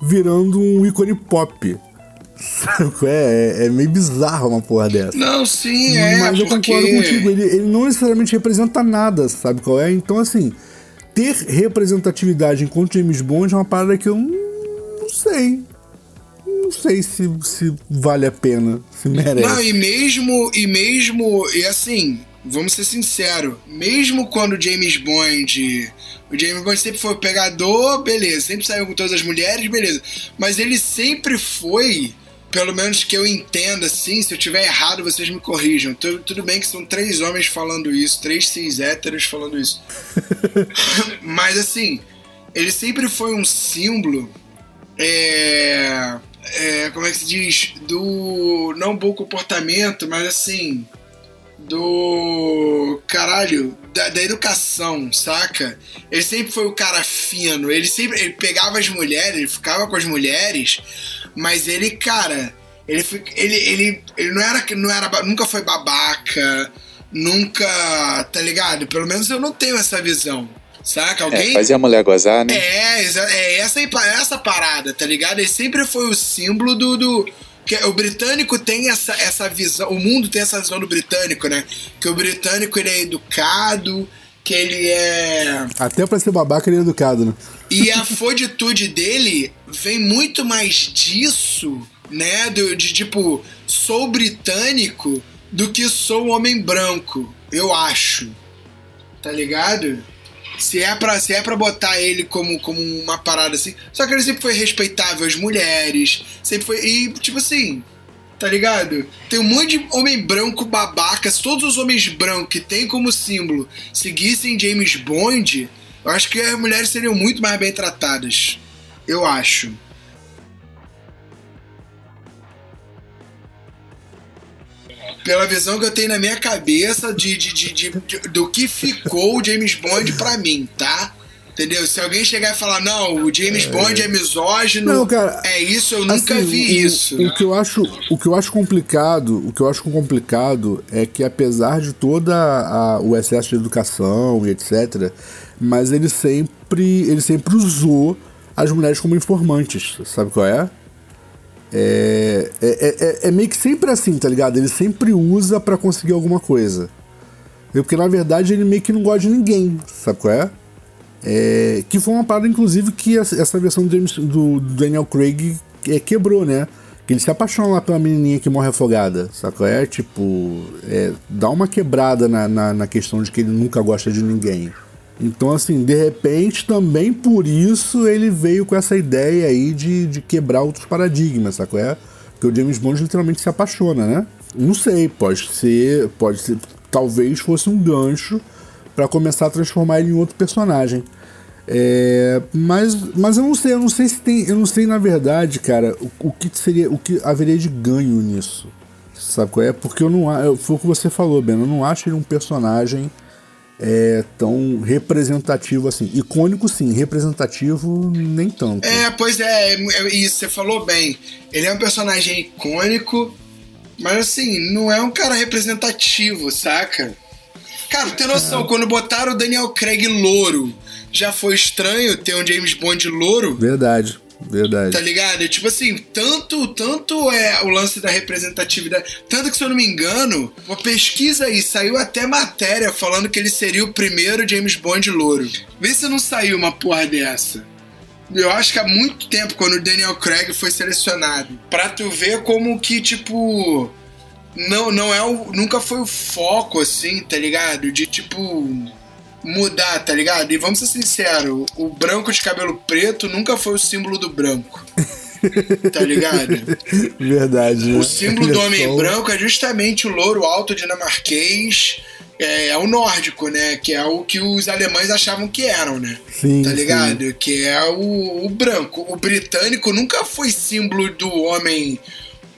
virando um ícone pop. Sabe? É, é, é meio bizarro uma porra dessa. Não, sim, é. Mas eu porque... concordo contigo, ele, ele não necessariamente representa nada, sabe qual é? Então, assim, ter representatividade enquanto James Bond é uma parada que eu não sei. Não sei se, se vale a pena, se merece. Não, e mesmo, e mesmo, e assim, vamos ser sinceros, mesmo quando James Bond. O James Bond sempre foi o pegador, beleza. Sempre saiu com todas as mulheres, beleza. Mas ele sempre foi, pelo menos que eu entenda assim, se eu tiver errado, vocês me corrijam. Tudo, tudo bem que são três homens falando isso, três cis héteros falando isso. Mas assim, ele sempre foi um símbolo. É, é, como é que se diz? Do não bom comportamento, mas assim do caralho, da, da, educação, saca? Ele sempre foi o cara fino, ele sempre ele pegava as mulheres, ele ficava com as mulheres, mas ele, cara, ele ele, ele, ele não era não era nunca foi babaca, nunca, tá ligado? Pelo menos eu não tenho essa visão. Saca? É, Alguém. É, fazia a mulher gozar, né? É, é essa, essa parada, tá ligado? Ele sempre foi o símbolo do, do que o britânico tem essa, essa visão, o mundo tem essa visão do britânico, né? Que o britânico ele é educado, que ele é. Até pra ser babaca ele é educado, né? E a foditude dele vem muito mais disso, né? Do, de tipo, sou britânico do que sou homem branco, eu acho. Tá ligado? Se é pra, se é pra botar ele como, como uma parada assim. Só que ele sempre foi respeitável às mulheres. Sempre foi. E, tipo assim. Tá ligado? Tem um monte de homem branco babaca. Se todos os homens brancos que tem como símbolo seguissem James Bond, eu acho que as mulheres seriam muito mais bem tratadas. Eu acho. Pela visão que eu tenho na minha cabeça de, de, de, de- de- do que ficou o James Bond pra mim, tá? Entendeu? Se alguém chegar e falar, não, o James Bond é misógino, Não, cara, é isso, eu nunca Assim, vi o, isso. O que eu acho, o que eu acho complicado, o que eu acho complicado é que apesar de toda a- o excesso de educação e etc, mas ele sempre, ele sempre usou as mulheres como informantes, sabe qual é? É, é, é, é meio que sempre assim, tá ligado? Ele sempre usa pra conseguir alguma coisa. Porque na verdade ele meio que não gosta de ninguém, sabe qual é? É, que foi uma parada, inclusive, que essa versão do, James- do- Daniel Craig é, quebrou, né? Que ele se apaixona lá pela menininha que morre afogada, sacou? É tipo. É, dá uma quebrada na, na, na questão de que ele nunca gosta de ninguém. Então, assim, de repente, também por isso ele veio com essa ideia aí de, de quebrar outros paradigmas, sacou? É? Porque o James Bond literalmente se apaixona, né? Não sei, pode ser. Pode ser. Talvez fosse um gancho pra começar a transformar ele em outro personagem. É, mas, mas eu não sei, eu não sei se tem, eu não sei na verdade, cara, o, o que seria, o que haveria de ganho nisso, sabe qual é? Porque eu não, eu- foi o que você falou, Ben, eu não acho ele um personagem é, tão representativo assim, icônico sim, representativo nem tanto. É, pois é, é isso, você falou bem. Ele é um personagem icônico, mas assim, não é um cara representativo, saca? Cara, tem noção, quando botaram o Daniel Craig louro, já foi estranho ter um James Bond louro? Verdade, verdade. Tá ligado? Tipo assim, tanto, tanto é o lance da representatividade. Tanto que, se eu não me engano, uma pesquisa aí, saiu até matéria falando que ele seria o primeiro James Bond louro. Vê se não saiu uma porra dessa. Eu acho que há muito tempo, quando o Daniel Craig foi selecionado. Pra tu ver como que, tipo. Não, não é o. Nunca foi o foco, assim, tá ligado? De tipo. Mudar, tá ligado? E vamos ser sinceros, o branco de cabelo preto nunca foi o símbolo do branco. Tá ligado? Verdade. né? O símbolo do homem branco é justamente o louro alto dinamarquês. É, é o nórdico, né? Que é o que os alemães achavam que eram, né? Sim, tá sim. ligado? Que é o, o branco. O britânico nunca foi símbolo do homem,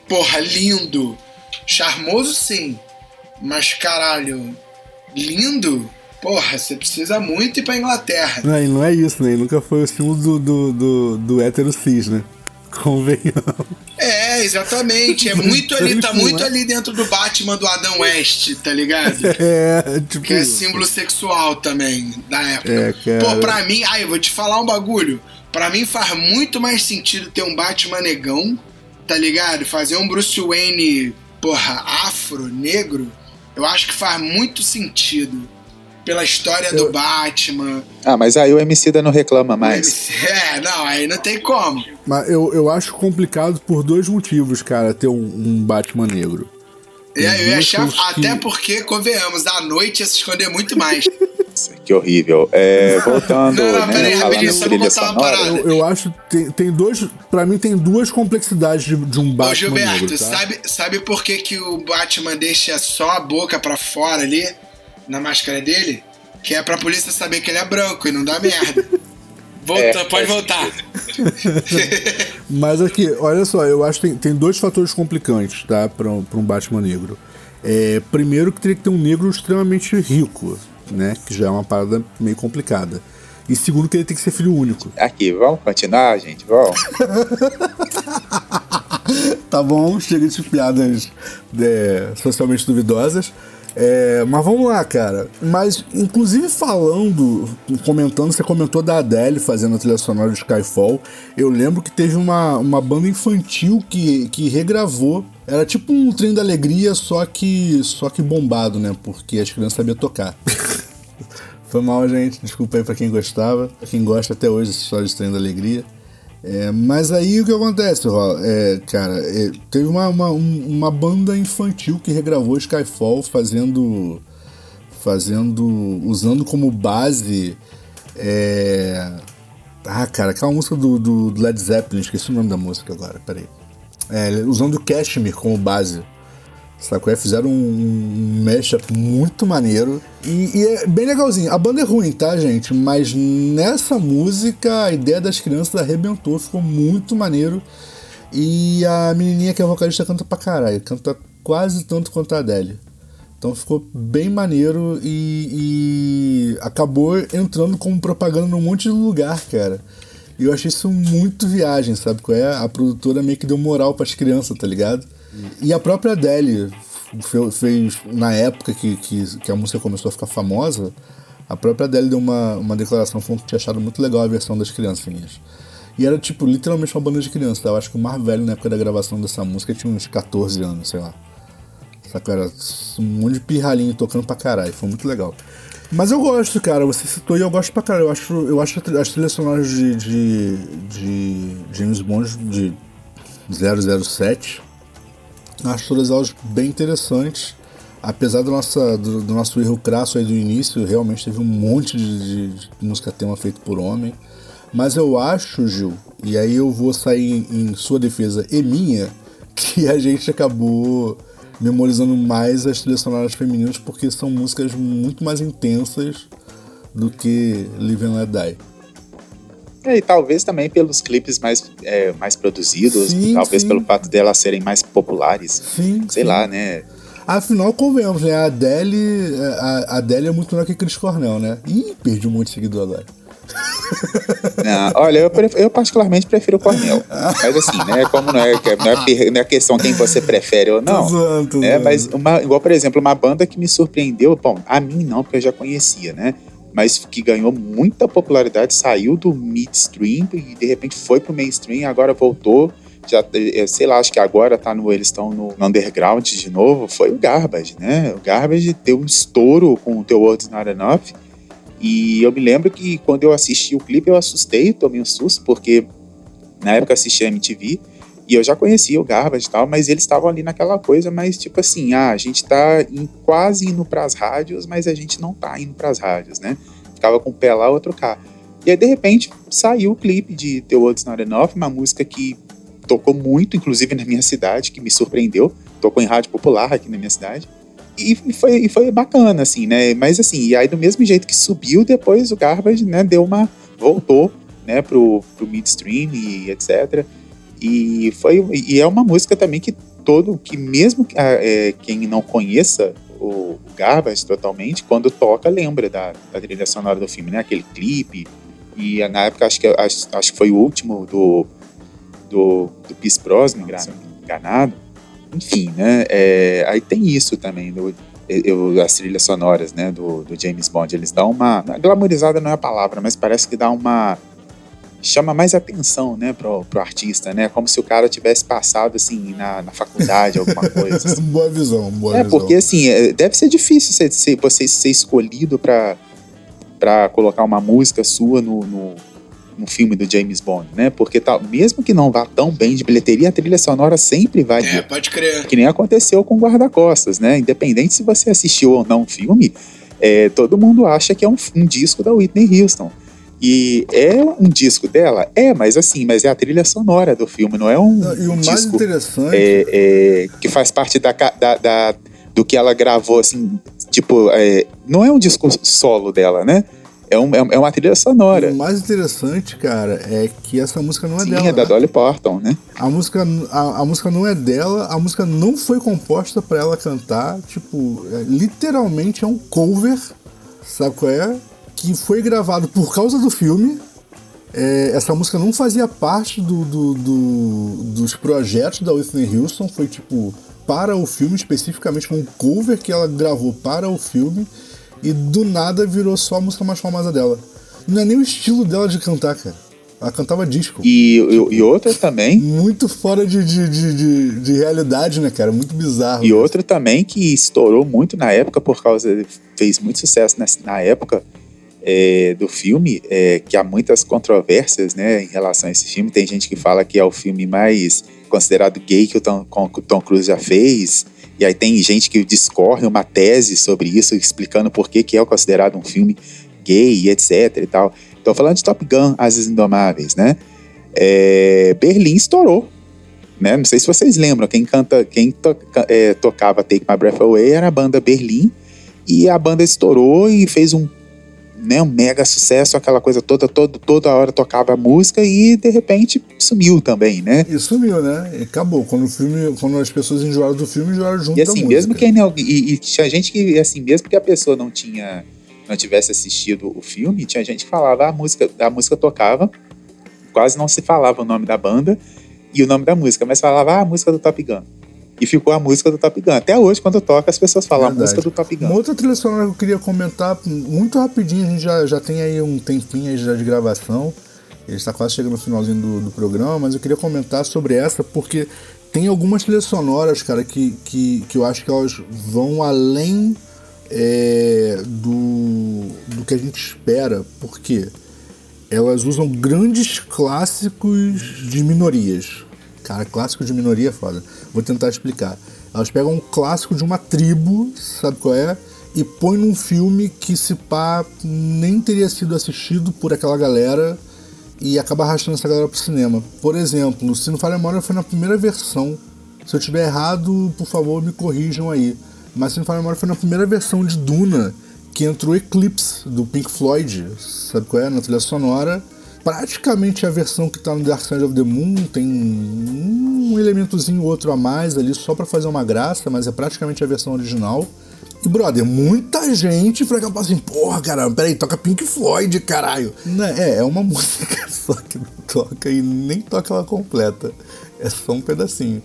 porra, lindo. Charmoso, sim. Mas, caralho, lindo? Porra, você precisa muito ir pra Inglaterra. Não, e não é isso, né? Ele nunca foi o símbolo do, do, do, do hétero cis, né? Convenhamos. É, exatamente. É muito ali, tá muito né? ali dentro do Batman do Adam West, tá ligado? É, tipo. Que é símbolo sexual também, da época. É, cara. Pô, pra mim, ai, eu vou te falar um bagulho. Pra mim faz muito mais sentido ter um Batman negão, tá ligado? Fazer um Bruce Wayne, porra, afro, negro. Eu acho que faz muito sentido. Pela história do Eu- Batman. Ah, mas aí o MC não reclama mais. É, não, aí não tem como. Mas eu, eu acho complicado por dois motivos, cara, ter um, um Batman negro. E aí eu ia achar, que- até porque, convenhamos, à noite ia se esconder muito mais. Que horrível. É, voltando, Não, não, né, peraí, rapidinho, em só vou botar uma parada. Eu, eu acho que tem, tem dois. Pra mim, tem duas complexidades de, de um Ô Batman Gilberto, negro. Tá? sabe, sabe por que, que o Batman deixa só a boca pra fora ali, na máscara dele? Que é pra polícia saber que ele é branco e não dá merda. Volta, É, pode voltar. Mas aqui, olha só, eu acho que tem, tem dois fatores complicantes, tá? Pra, um- pra um Batman negro. É, primeiro que teria que ter um negro extremamente rico, né? Que já é uma parada meio complicada. E segundo que ele tem que ser filho único. Aqui, vamos continuar, gente? Vamos. Tá bom, chega de piadas é, socialmente duvidosas. É, mas vamos lá, cara. Mas, inclusive falando, comentando, você comentou da Adele fazendo a trilha sonora de Skyfall. Eu lembro que teve uma, uma banda infantil que, que regravou. Era tipo um trem da alegria, só que, só que bombado, né? Porque as crianças sabiam tocar. Foi mal, gente. Desculpa aí pra quem gostava. Pra quem gosta até hoje dessa história de trem da alegria. É, mas aí o que acontece? É, cara, é, teve uma, uma, um- uma banda infantil que regravou Skyfall fazendo. fazendo. usando como base É. Ah, cara, aquela música do, do Led Zeppelin, esqueci o nome da música agora, peraí. É, usando o Cashmere como base. Sacou? É, fizeram um, mashup muito maneiro. E, e, é bem legalzinho. A banda é ruim, tá, gente? Mas nessa música, a ideia das crianças arrebentou, ficou muito maneiro. E a menininha que é vocalista canta pra caralho. Canta quase tanto quanto a Adele. Então ficou bem maneiro e, e acabou entrando como propaganda num monte de lugar, cara. E eu achei isso muito viagem, sabe qual é? A produtora meio que deu moral para as crianças, tá ligado? E a própria Adele fez, na época que, que, que, a música começou a ficar famosa, a própria Adele deu uma, uma declaração falando que tinha achado muito legal a versão das criancinhas. E era, tipo, literalmente uma banda de crianças. Tá? Eu acho que o mais velho na época da gravação dessa música tinha uns 14 anos, sei lá. Saca? Era um monte de pirralhinho tocando pra caralho. Foi muito legal. Mas eu gosto, cara. Você citou e eu gosto pra caralho. Eu acho, eu acho as trilhas sonoras de, de, de James Bond de 007 acho todas elas bem interessantes. Apesar do, nossa, do, do, nosso erro crasso aí do início, realmente teve um monte de, de, de música tema feito por homem. Mas eu acho, Gil, e aí eu vou sair em, em sua defesa e minha, que a gente acabou memorizando mais as trilhas sonoras femininas porque são músicas muito mais intensas do que Live and Let Die. É, e talvez também pelos clipes mais, é, mais produzidos, sim, talvez sim. pelo fato delas serem mais populares. Sim, sei sim. lá, né? Afinal, convenhamos, né? A Adele, a Adele é muito melhor que Chris Cornell, né? Ih, perdi um monte de seguidor agora. Não, olha, eu, eu, particularmente prefiro o Cornel. Mas assim, né? Como não é, não é, não é questão quem você prefere ou não. Tô zoando, tô né, Mas uma, igual, por exemplo, uma banda que me surpreendeu, bom, a mim não, porque eu já conhecia, né? Mas que ganhou muita popularidade, saiu do midstream e de repente foi pro mainstream, agora voltou. Já, eh, sei lá, acho que agora tá no, eles estão no, underground de novo. Foi o Garbage, né? O Garbage deu um estouro com o The World's Not Enough. E eu me lembro que quando eu assisti o clipe, eu assustei, tomei um susto, porque na época assisti a MTV e eu já conhecia o Garbage e tal, mas eles estavam ali naquela coisa, mas tipo assim, ah, a gente tá quase indo pras rádios, mas a gente não tá indo pras rádios, né? Ficava com um pé lá, outro cá. E aí, de repente, saiu o clipe de The World's Not Enough, uma música que tocou muito, inclusive na minha cidade, que me surpreendeu. Tocou em rádio popular aqui na minha cidade. E foi, e foi bacana, assim, né? Mas assim, e aí do mesmo jeito que subiu, depois o Garbage, né, deu uma. voltou, né, pro, pro midstream e etc. E foi e é uma música também que todo que mesmo ah, é, quem não conheça o Garbage totalmente, quando toca lembra da, da trilha sonora do filme, né? Aquele clipe e na época acho que acho, acho que foi o último do do, do Pierce Brosnan, enganado. Enfim, né? É, aí tem isso também do, eu, as trilhas sonoras, né, do, do James Bond, eles dão uma, glamorizada não é a palavra, mas parece que dá uma chama mais atenção, né, pro, pro artista, né? Como se o cara tivesse passado, assim, na, na faculdade, alguma coisa. Assim. boa visão, boa é, visão. É, porque, assim, é, deve ser difícil ser, ser, você ser escolhido para para colocar uma música sua no, no, no, filme do James Bond, né? Porque tá, mesmo que não vá tão bem de bilheteria, a trilha sonora sempre vai. É, pode crer. Que nem aconteceu com Guarda-Costas, né? Independente se você assistiu ou não o filme, é, todo mundo acha que é um, um disco da Whitney Houston. E é um disco dela? É, mas assim, mas é a trilha sonora do filme, não é um. E o disco, mais interessante. É, é, que faz parte da, da, da, do que ela gravou, assim, tipo, é, não é um disco solo dela, né? É, um, é uma trilha sonora. O mais interessante, cara, é que essa música não é Sim, dela. é da Dolly Parton, né? A música, a, a música não é dela, a música não foi composta para ela cantar. Tipo, é, literalmente é um cover, sabe qual é? Que foi gravado por causa do filme. É, essa música não fazia parte do, do, do, dos projetos da Whitney Houston, foi tipo para o filme, especificamente um cover que ela gravou para o filme, e do nada virou só a música mais famosa dela. Não é nem o estilo dela de cantar, cara. Ela cantava disco. E, e, e outra também. Muito fora de, de, de, de, de realidade, né, cara? Muito bizarro. E outra também que estourou muito na época por causa. fez muito sucesso na, na época é, do filme, é, que há muitas controvérsias né, em relação a esse filme. Tem gente que fala que é o filme mais considerado gay que o Tom, que o Tom Cruise já fez. E aí tem gente que discorre uma tese sobre isso, explicando por que, que é considerado um filme gay, etc e tal. Tô falando de Top Gun, Asas Indomáveis, né? É, Berlim estourou, né? Não sei se vocês lembram, quem canta, quem to, é, tocava Take My Breath Away era a banda Berlim, e a banda estourou e fez um, né, um mega sucesso, aquela coisa toda, toda, toda hora tocava a música e de repente sumiu também, né? E sumiu, né? E acabou. Quando o filme, quando as pessoas enjoaram do filme, enjoaram junto E assim, da mesmo música. que e, e tinha gente que assim, mesmo que a pessoa não tinha não tivesse assistido o filme, tinha gente que falava "Ah, a música, a música tocava, quase não se falava o nome da banda e o nome da música, mas falava ah, a música do Top Gun. E ficou a música do Top Gun. Até hoje, quando toca, as pessoas falam Verdade. a música do Top Gun. Uma outra trilha sonora que eu queria comentar, muito rapidinho, a gente já, já tem aí um tempinho aí já de gravação. Ele está quase chegando no finalzinho do, do programa, mas eu queria comentar sobre essa porque tem algumas trilhas sonoras, cara, que, que, que eu acho que elas vão além é, do, do que a gente espera. Por quê? Elas usam grandes clássicos de minorias. Cara, clássico de minoria é foda. Vou tentar explicar. Elas pegam um clássico de uma tribo, sabe qual é? E põe num filme que se pá nem teria sido assistido por aquela galera e acaba arrastando essa galera pro cinema. Por exemplo, se não falha memória, foi na primeira versão. Se eu tiver errado, por favor, me corrijam aí. Mas se não falha memória, foi na primeira versão de Duna que entrou Eclipse, do Pink Floyd, sabe qual é? Na trilha sonora. Praticamente a versão que tá no Dark Side of the Moon tem um elementozinho outro a mais ali só pra fazer uma graça, mas é praticamente a versão original. E, brother, muita gente capaz assim, porra, cara, peraí, toca Pink Floyd, caralho. Não, é, é uma música só que não toca e nem toca ela completa. É só um pedacinho.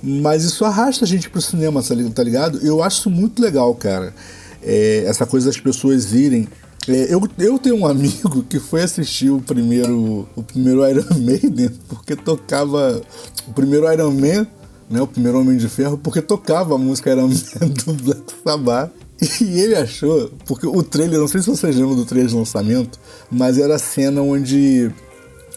Mas isso arrasta a gente pro cinema, tá tá ligado? Eu acho muito legal, cara. É, essa coisa das pessoas irem. É, eu, eu tenho um amigo que foi assistir o primeiro, o primeiro Iron Maiden porque tocava. O primeiro Iron Man, né? O primeiro Homem de Ferro, porque tocava a música Iron Man do Black Sabbath. E ele achou, porque o trailer, não sei se vocês lembram do trailer de lançamento, mas era a cena onde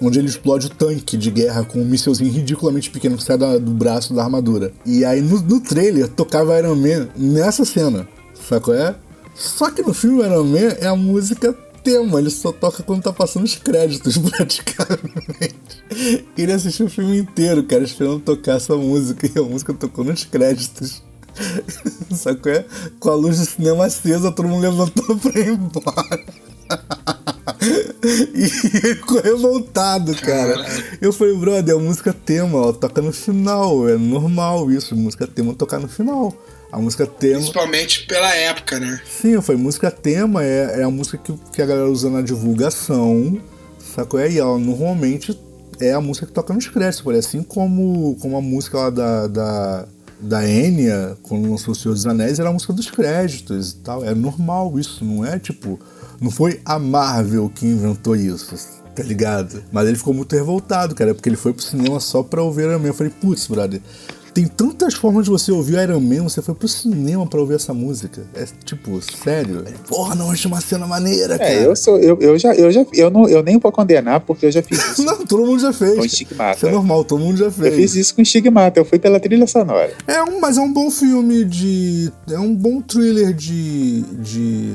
onde ele explode o tanque de guerra com um mísselzinho ridiculamente pequeno que sai da- do braço da armadura. E aí no, no trailer tocava Iron Man nessa cena, sabe qual é? Só que no filme Iron Man é a música tema, ele só toca quando tá passando os créditos, praticamente. Ele assistiu o filme inteiro, cara, esperando tocar essa música, e a música tocou nos créditos. Qual é? Com a luz do cinema acesa, todo mundo levantou pra ir embora. E ele ficou revoltado, cara. Eu falei, brother, a música tema, ó, toca no final. É normal isso, música tema tocar no final. A música tema. Principalmente pela época, né? Sim, falei, música tema é, é a música que, que a galera usa na divulgação, sacou? E ela normalmente é a música que toca nos créditos, assim como, como a música lá da, da, da Enya, quando lançou O Senhor dos Anéis, era a música dos créditos e tal. É normal isso, não é tipo. Não foi a Marvel que inventou isso, tá ligado? Mas ele ficou muito revoltado, cara, porque ele foi pro cinema só pra ouvir Iron Man. Eu falei, putz, brother, tem tantas formas de você ouvir Iron Man, você foi pro cinema pra ouvir essa música. É tipo, sério? Porra, não, acho uma cena maneira, cara. É, eu sou, eu, eu já, eu já, eu não, eu nem vou condenar porque eu já fiz isso Não, todo mundo já fez. com Estigmata. Isso é normal, todo mundo já Eu fez. fiz isso com Estigmata, eu fui pela trilha sonora. É um, mas é um bom filme de. É um bom thriller de. de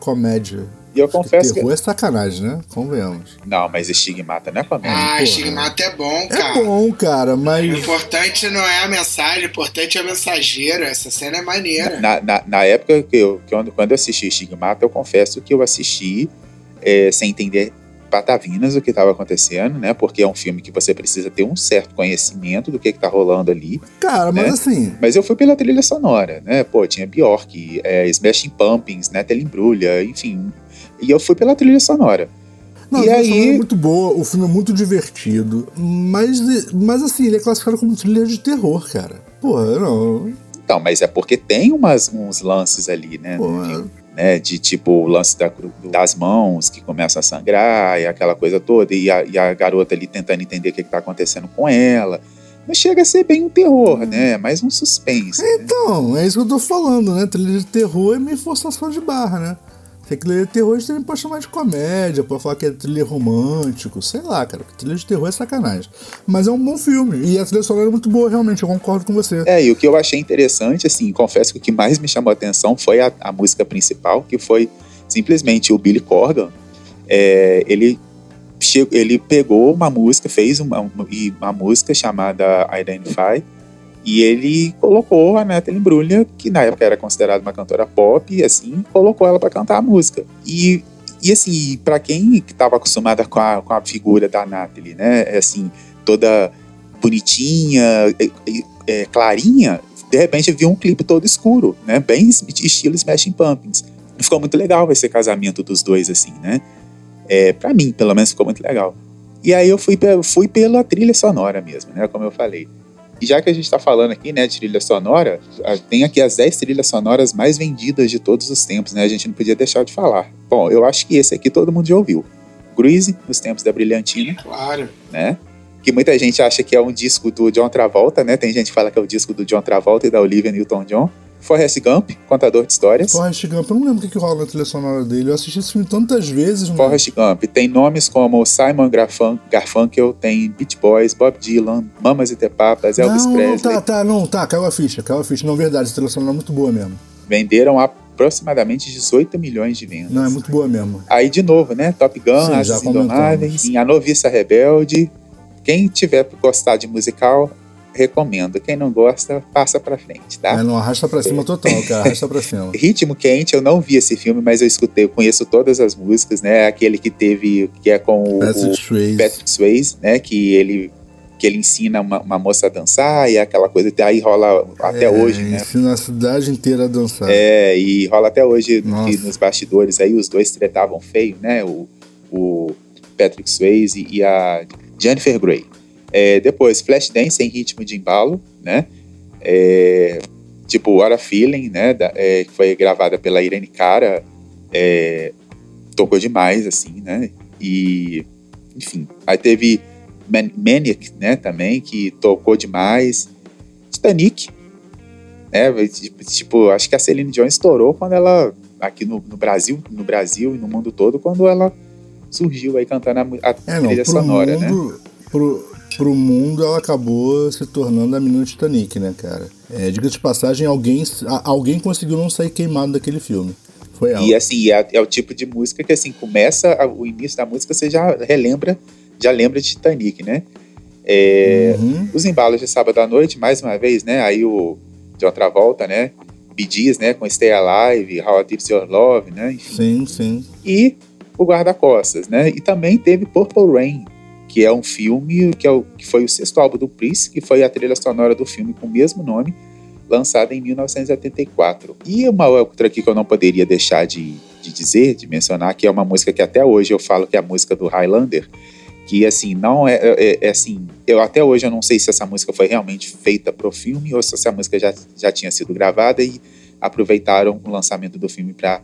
comédia. E eu confesso que. Terror é sacanagem, né? Convenhamos. Não, mas Estigmata não é comédia. Ah, porra. Estigmata é bom, É cara. bom, cara, O mas. importante não é a mensagem, o importante é o mensageiro. Essa cena é maneira. Na, na, na época que eu, que eu- quando eu assisti Estigmata, eu confesso que eu assisti é, sem entender patavinas o que estava acontecendo, né? Porque é um filme que você precisa ter um certo conhecimento do que, que tá rolando ali. Cara, mas né? assim. Mas eu fui pela trilha sonora, né? Pô, tinha Bjork, é, Smashing Pumpkins, Natalie Imbruglia, enfim. E eu fui pela trilha sonora. Não, E trilha aí- é muito boa, o filme é muito divertido, mas, mas assim, ele é classificado como thriller de terror, cara. Porra, não. Então, mas é porque tem umas, uns lances ali, né? Porra. De, né, de tipo o lance da das mãos que começa a sangrar e aquela coisa toda, e a, e a garota ali tentando entender o que, está acontecendo com ela. Não chega a ser bem um terror, né? É mais um suspense. né? Então, é isso que eu tô falando, né? Trilha de terror é meio forçação de barra, né? Tem que ler terror, a gente também pode chamar de comédia, pode falar que é thriller romântico, sei lá, cara. Porque trilha de terror é sacanagem. Mas é um bom filme. E a trilha sonora é muito boa, realmente, eu concordo com você. É, e o que eu achei interessante, assim, confesso que o que mais me chamou a atenção foi a, a música principal, que foi Simplesmente o Billy Corgan, é, ele, ele pegou uma música, fez uma, uma música chamada Identify, e ele colocou a Natalie Imbruglia, que na época era considerada uma cantora pop, assim, colocou ela para cantar a música. E, e assim, para quem estava acostumada com a, com a figura da Natalie, né, é assim, toda bonitinha, é, é, clarinha, de repente viu um clipe todo escuro, né, bem estilo Smashing Pumpkins. Ficou muito legal esse casamento dos dois, assim, né? É, para mim, pelo menos, ficou muito legal. E aí eu fui, fui pela trilha sonora mesmo, né? Como eu falei. E já que a gente tá falando aqui, né, de trilha sonora, tem aqui as 10 trilhas sonoras mais vendidas de todos os tempos, né? A gente não podia deixar de falar. Bom, eu acho que esse aqui todo mundo já ouviu. Greasy, nos tempos da Brilhantina, Claro. né? Que muita gente acha que é um disco do John Travolta, né? Tem gente que fala que é o disco do John Travolta e da Olivia Newton-John. Forrest Gump, contador de histórias. Forrest Gump, eu não lembro o que, que rola na trilha sonora dele. Eu assisti esse filme tantas vezes, mano. Forrest Gump tem nomes como Simon Garfun- Garfunkel, tem Beach Boys, Bob Dylan, Mamas e Tepapas, Elvis não, não, Presley. tá, tá, não, tá, caiu a ficha, caiu a ficha. Não, verdade, a trilha sonora é muito boa mesmo. Venderam aproximadamente 18 milhões de vendas. Não, é muito boa mesmo. Aí, de novo, né? Top Gun, Sim, Asas. Indomáveis, A Noviça Rebelde. Quem tiver gostar de musical, recomendo. Quem não gosta, passa pra frente, tá? É, não, arrasta pra cima total, cara, arrasta pra cima. Ritmo Quente, eu não vi esse filme, mas eu escutei, eu conheço todas as músicas, né? Aquele que teve, que é com o, Patrick Swayze. Patrick Swayze, né? Que ele, que ele ensina uma, uma moça a dançar e aquela coisa, aí rola até É, hoje, né? Ensina a cidade inteira a dançar. É, e rola até hoje que nos bastidores aí os dois tretavam feio, né? O, o Patrick Swayze e a Jennifer Grey. É, depois, Flashdance em ritmo de embalo, né? É, tipo, What a Feeling, né? Da- é, que foi gravada pela Irene Cara. é, tocou demais, assim, né? E, enfim. Aí teve Man- Maniac, né? Também, que tocou demais. Titanic, né? Tipo, acho que a Celine Dion estourou quando ela aqui no, no Brasil, no Brasil e no mundo todo, quando ela surgiu aí cantando a, a É, não, trilha sonora, né? mundo, pro, pro mundo ela acabou se tornando a menina Titanic, né, cara? É, diga de passagem, alguém, a- alguém conseguiu não sair queimado daquele filme. Foi ela. E assim, é, é o tipo de música que assim começa a- o início da música você já relembra, já lembra de Titanic, né? É, Uhum. Os embalos de sábado à noite, mais uma vez, né? Aí o de outra volta, né? Gees, né? Com Stay Alive, How I Deep Your Love, né? Enfim. Sim, sim. e o Guarda-Costas, né? E também teve Purple Rain, que é um filme que, é o, que foi o sexto álbum do Prince, que foi a trilha sonora do filme com o mesmo nome, lançada em 1984. E uma outra aqui que eu não poderia deixar de, de dizer, de mencionar, que é uma música que até hoje eu falo que é a música do Highlander, que assim, não é, é, é assim, eu até hoje eu não sei se essa música foi realmente feita pro filme ou se essa música já, já tinha sido gravada e aproveitaram o lançamento do filme para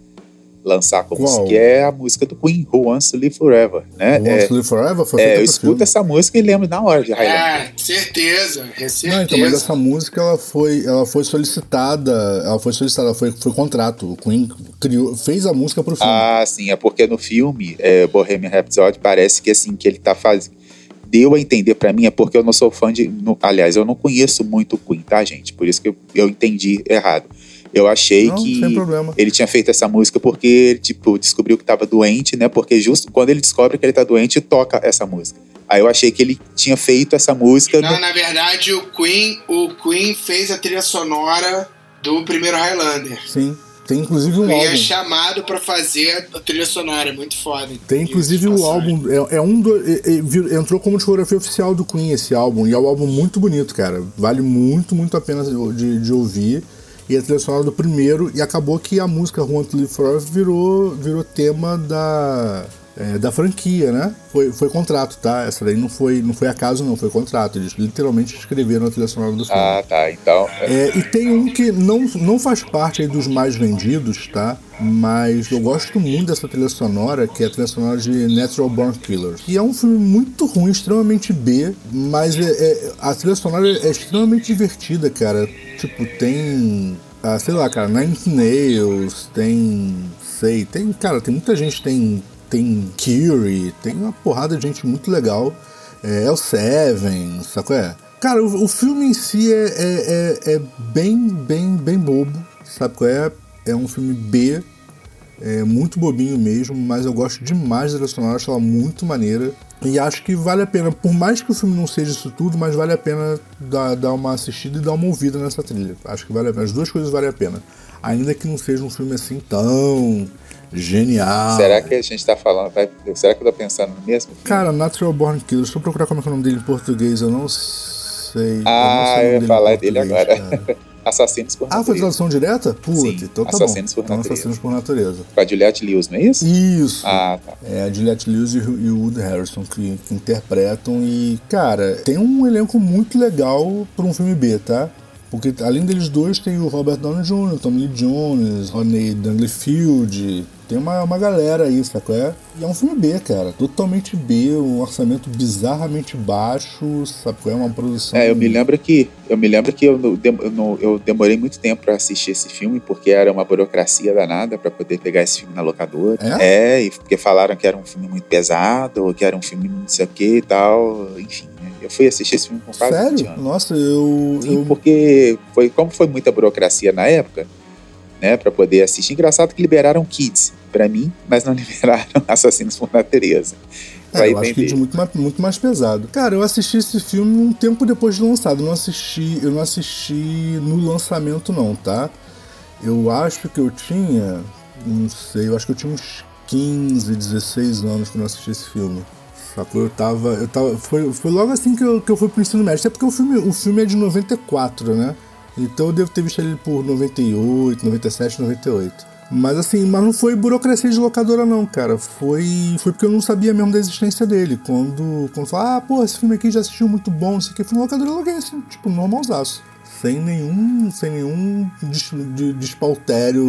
lançar como Qual? que é a música do Queen, Who Wants to Live Forever, né? Wants É, to Live Forever foi é, eu escuto filme. essa música e lembro na hora de Highlander. É, certeza, é certeza. Não, então, mas essa música ela foi, ela foi solicitada, ela foi solicitada, ela foi, foi contrato. O Queen criou, fez a música pro filme. Ah, sim, é porque no filme é, Bohemian Rhapsody parece que assim que ele tá fazendo deu a entender pra mim é porque eu não sou fã de, no- aliás, eu não conheço muito o Queen, tá, gente? Por isso que eu, eu entendi errado. Eu achei Não, que ele tinha feito essa música porque ele, tipo, descobriu que tava doente, né? Porque justo quando ele descobre que ele tá doente, toca essa música. Aí eu achei que ele tinha feito essa música Não, no- na verdade, o Queen, o Queen fez a trilha sonora do primeiro Highlander. Sim. Tem inclusive um Queen é álbum. chamado pra fazer a trilha sonora, é muito foda. Tem inclusive o álbum. É, é um do, é- é- entrou como discografia oficial do Queen esse álbum. E é um álbum muito bonito, cara. Vale muito, muito a pena de, de ouvir. E a trilha sonora do primeiro. E acabou que a música Want to Live Forever virou, virou tema da. É, da franquia, né? Foi, foi contrato, tá? Essa daí não foi, não foi acaso, não, foi contrato. Eles literalmente escreveram a trilha sonora do filme. Ah, tá. Então, É, e tem um que não, não faz parte dos mais vendidos, tá? Mas eu gosto muito dessa trilha sonora, que é a trilha sonora de Natural Born Killers. Que é um filme muito ruim, extremamente B, mas é, é- a trilha sonora é extremamente divertida, cara. Tipo, tem. Ah, sei lá, cara, Nine Nails, tem. Sei, tem. Cara, tem muita gente, tem. Tem Curie, tem uma porrada de gente muito legal. É, é o Seven, sacou? É? Cara, o, o filme em si é, é, é, é bem, bem, bem bobo, sabe qual é? É um filme B, É muito bobinho mesmo, mas eu gosto demais da trilha sonora, acho ela muito maneira. E acho que vale a pena, por mais que o filme não seja isso tudo, mas vale a pena dar, dar uma assistida e dar uma ouvida nessa trilha. Acho que vale a pena. As duas coisas valem a pena. Ainda que não seja um filme assim tão genial. Será que a gente tá falando. Vai, será que eu tô pensando no mesmo? filme? Cara, Natural Born Killers, deixa eu procurar como é, que é o nome dele em português, eu não sei. ah, eu, não sei nome eu ia falar dele agora. Assassinos por Ah, foi Natureza. tradução direta? Puta, Sim, então tá Assassinos bom. por então, Natureza. Assassinos por Natureza. Com a Juliette Lewis, não é isso? Isso. Ah, tá. É a Juliette Lewis e o e o Wood Harrison que, que interpretam e, cara, tem um elenco muito legal para um filme B, tá? Porque além deles dois tem o Robert Downey Jr., Tommy Lee Jones, Rodney Dangerfield, tem uma, uma galera aí, sacou? É? E é um filme B, cara, totalmente B, um orçamento bizarramente baixo, sacou? É uma produção... É, eu me lembro que eu me lembro que eu, eu eu demorei muito tempo pra assistir esse filme porque era uma burocracia danada pra poder pegar esse filme na locadora. É? e porque falaram que era um filme muito pesado, ou que era um filme não sei o que e tal, enfim. né? Eu fui assistir esse filme com quase 20 Sério? Nossa, eu... Sim, eu... porque foi como foi muita burocracia na época, né, para poder assistir. Engraçado que liberaram Kids pra mim, mas não liberaram Assassinos por Natureza. É, eu acho que é muito mais, muito mais pesado. Cara, eu assisti esse filme um tempo depois de lançado. Eu não assisti, eu não assisti no lançamento não, tá? Eu acho que eu tinha, não sei, eu acho que eu tinha uns 15, 16 anos quando eu assisti esse filme. Sacou? Eu tava. Eu tava foi, foi logo assim que eu, que eu fui pro ensino médio. Até porque o filme, o filme é de 94, né? Então eu devo ter visto ele por 98, 97, 98. Mas assim, mas não foi burocracia de locadora não, cara. Foi, foi porque eu não sabia mesmo da existência dele. Quando, quando falou, ah, pô, esse filme aqui já assistiu muito bom, não sei o que. Fui no locadora aluguei, assim, tipo, normalzaço. Sem nenhum, sem nenhum des, de, despautério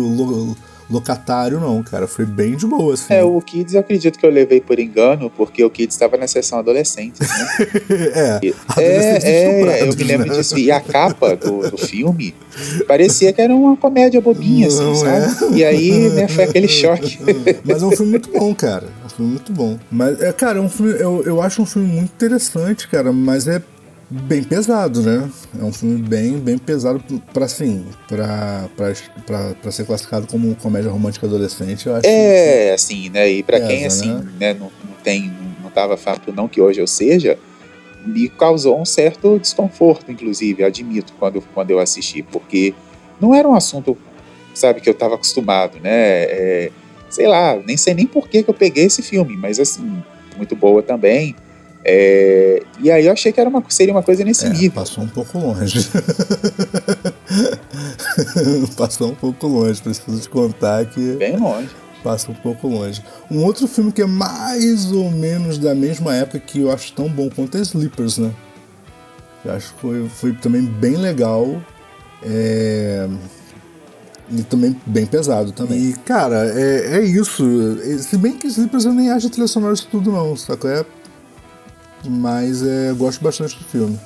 locatário, não, cara. Foi bem de boa, assim. É, o Kids eu acredito que eu levei por engano, porque o Kids estava na sessão adolescente, né? é, adolescentes É, é, eu me lembro né? disso. E a capa do, do filme parecia que era uma comédia bobinha, assim, Não sabe? E aí, né, foi aquele choque. Mas é um filme muito bom, cara. É um filme muito bom. Mas, é, cara, é um filme, eu, eu acho um filme muito interessante, cara, mas é bem pesado, né? É um filme bem, bem pesado pra, assim, pra ser classificado como comédia romântica adolescente, eu acho. É, assim, né? E Pesa, quem, assim, né? né, não, não tem, não tava fato não que hoje eu seja, me causou um certo desconforto, inclusive, admito, quando, quando eu assisti, porque não era um assunto, sabe, que eu tava acostumado, né? É, sei lá, nem sei nem por que que eu peguei esse filme, mas assim, muito boa também. É, e aí eu achei que era uma, seria uma coisa nesse É, nível. passou um pouco longe. passou um pouco longe, preciso te contar que Bem longe. passa um pouco longe. Um outro filme que é mais ou menos da mesma época que eu acho tão bom quanto é Sleepers, né? Eu acho que foi, foi também bem legal. É... E também bem pesado também. E, cara, é, é isso. Se bem que Sleepers eu nem acho a trilha sonora isso tudo não, saco? É... Mas é, eu gosto bastante do filme.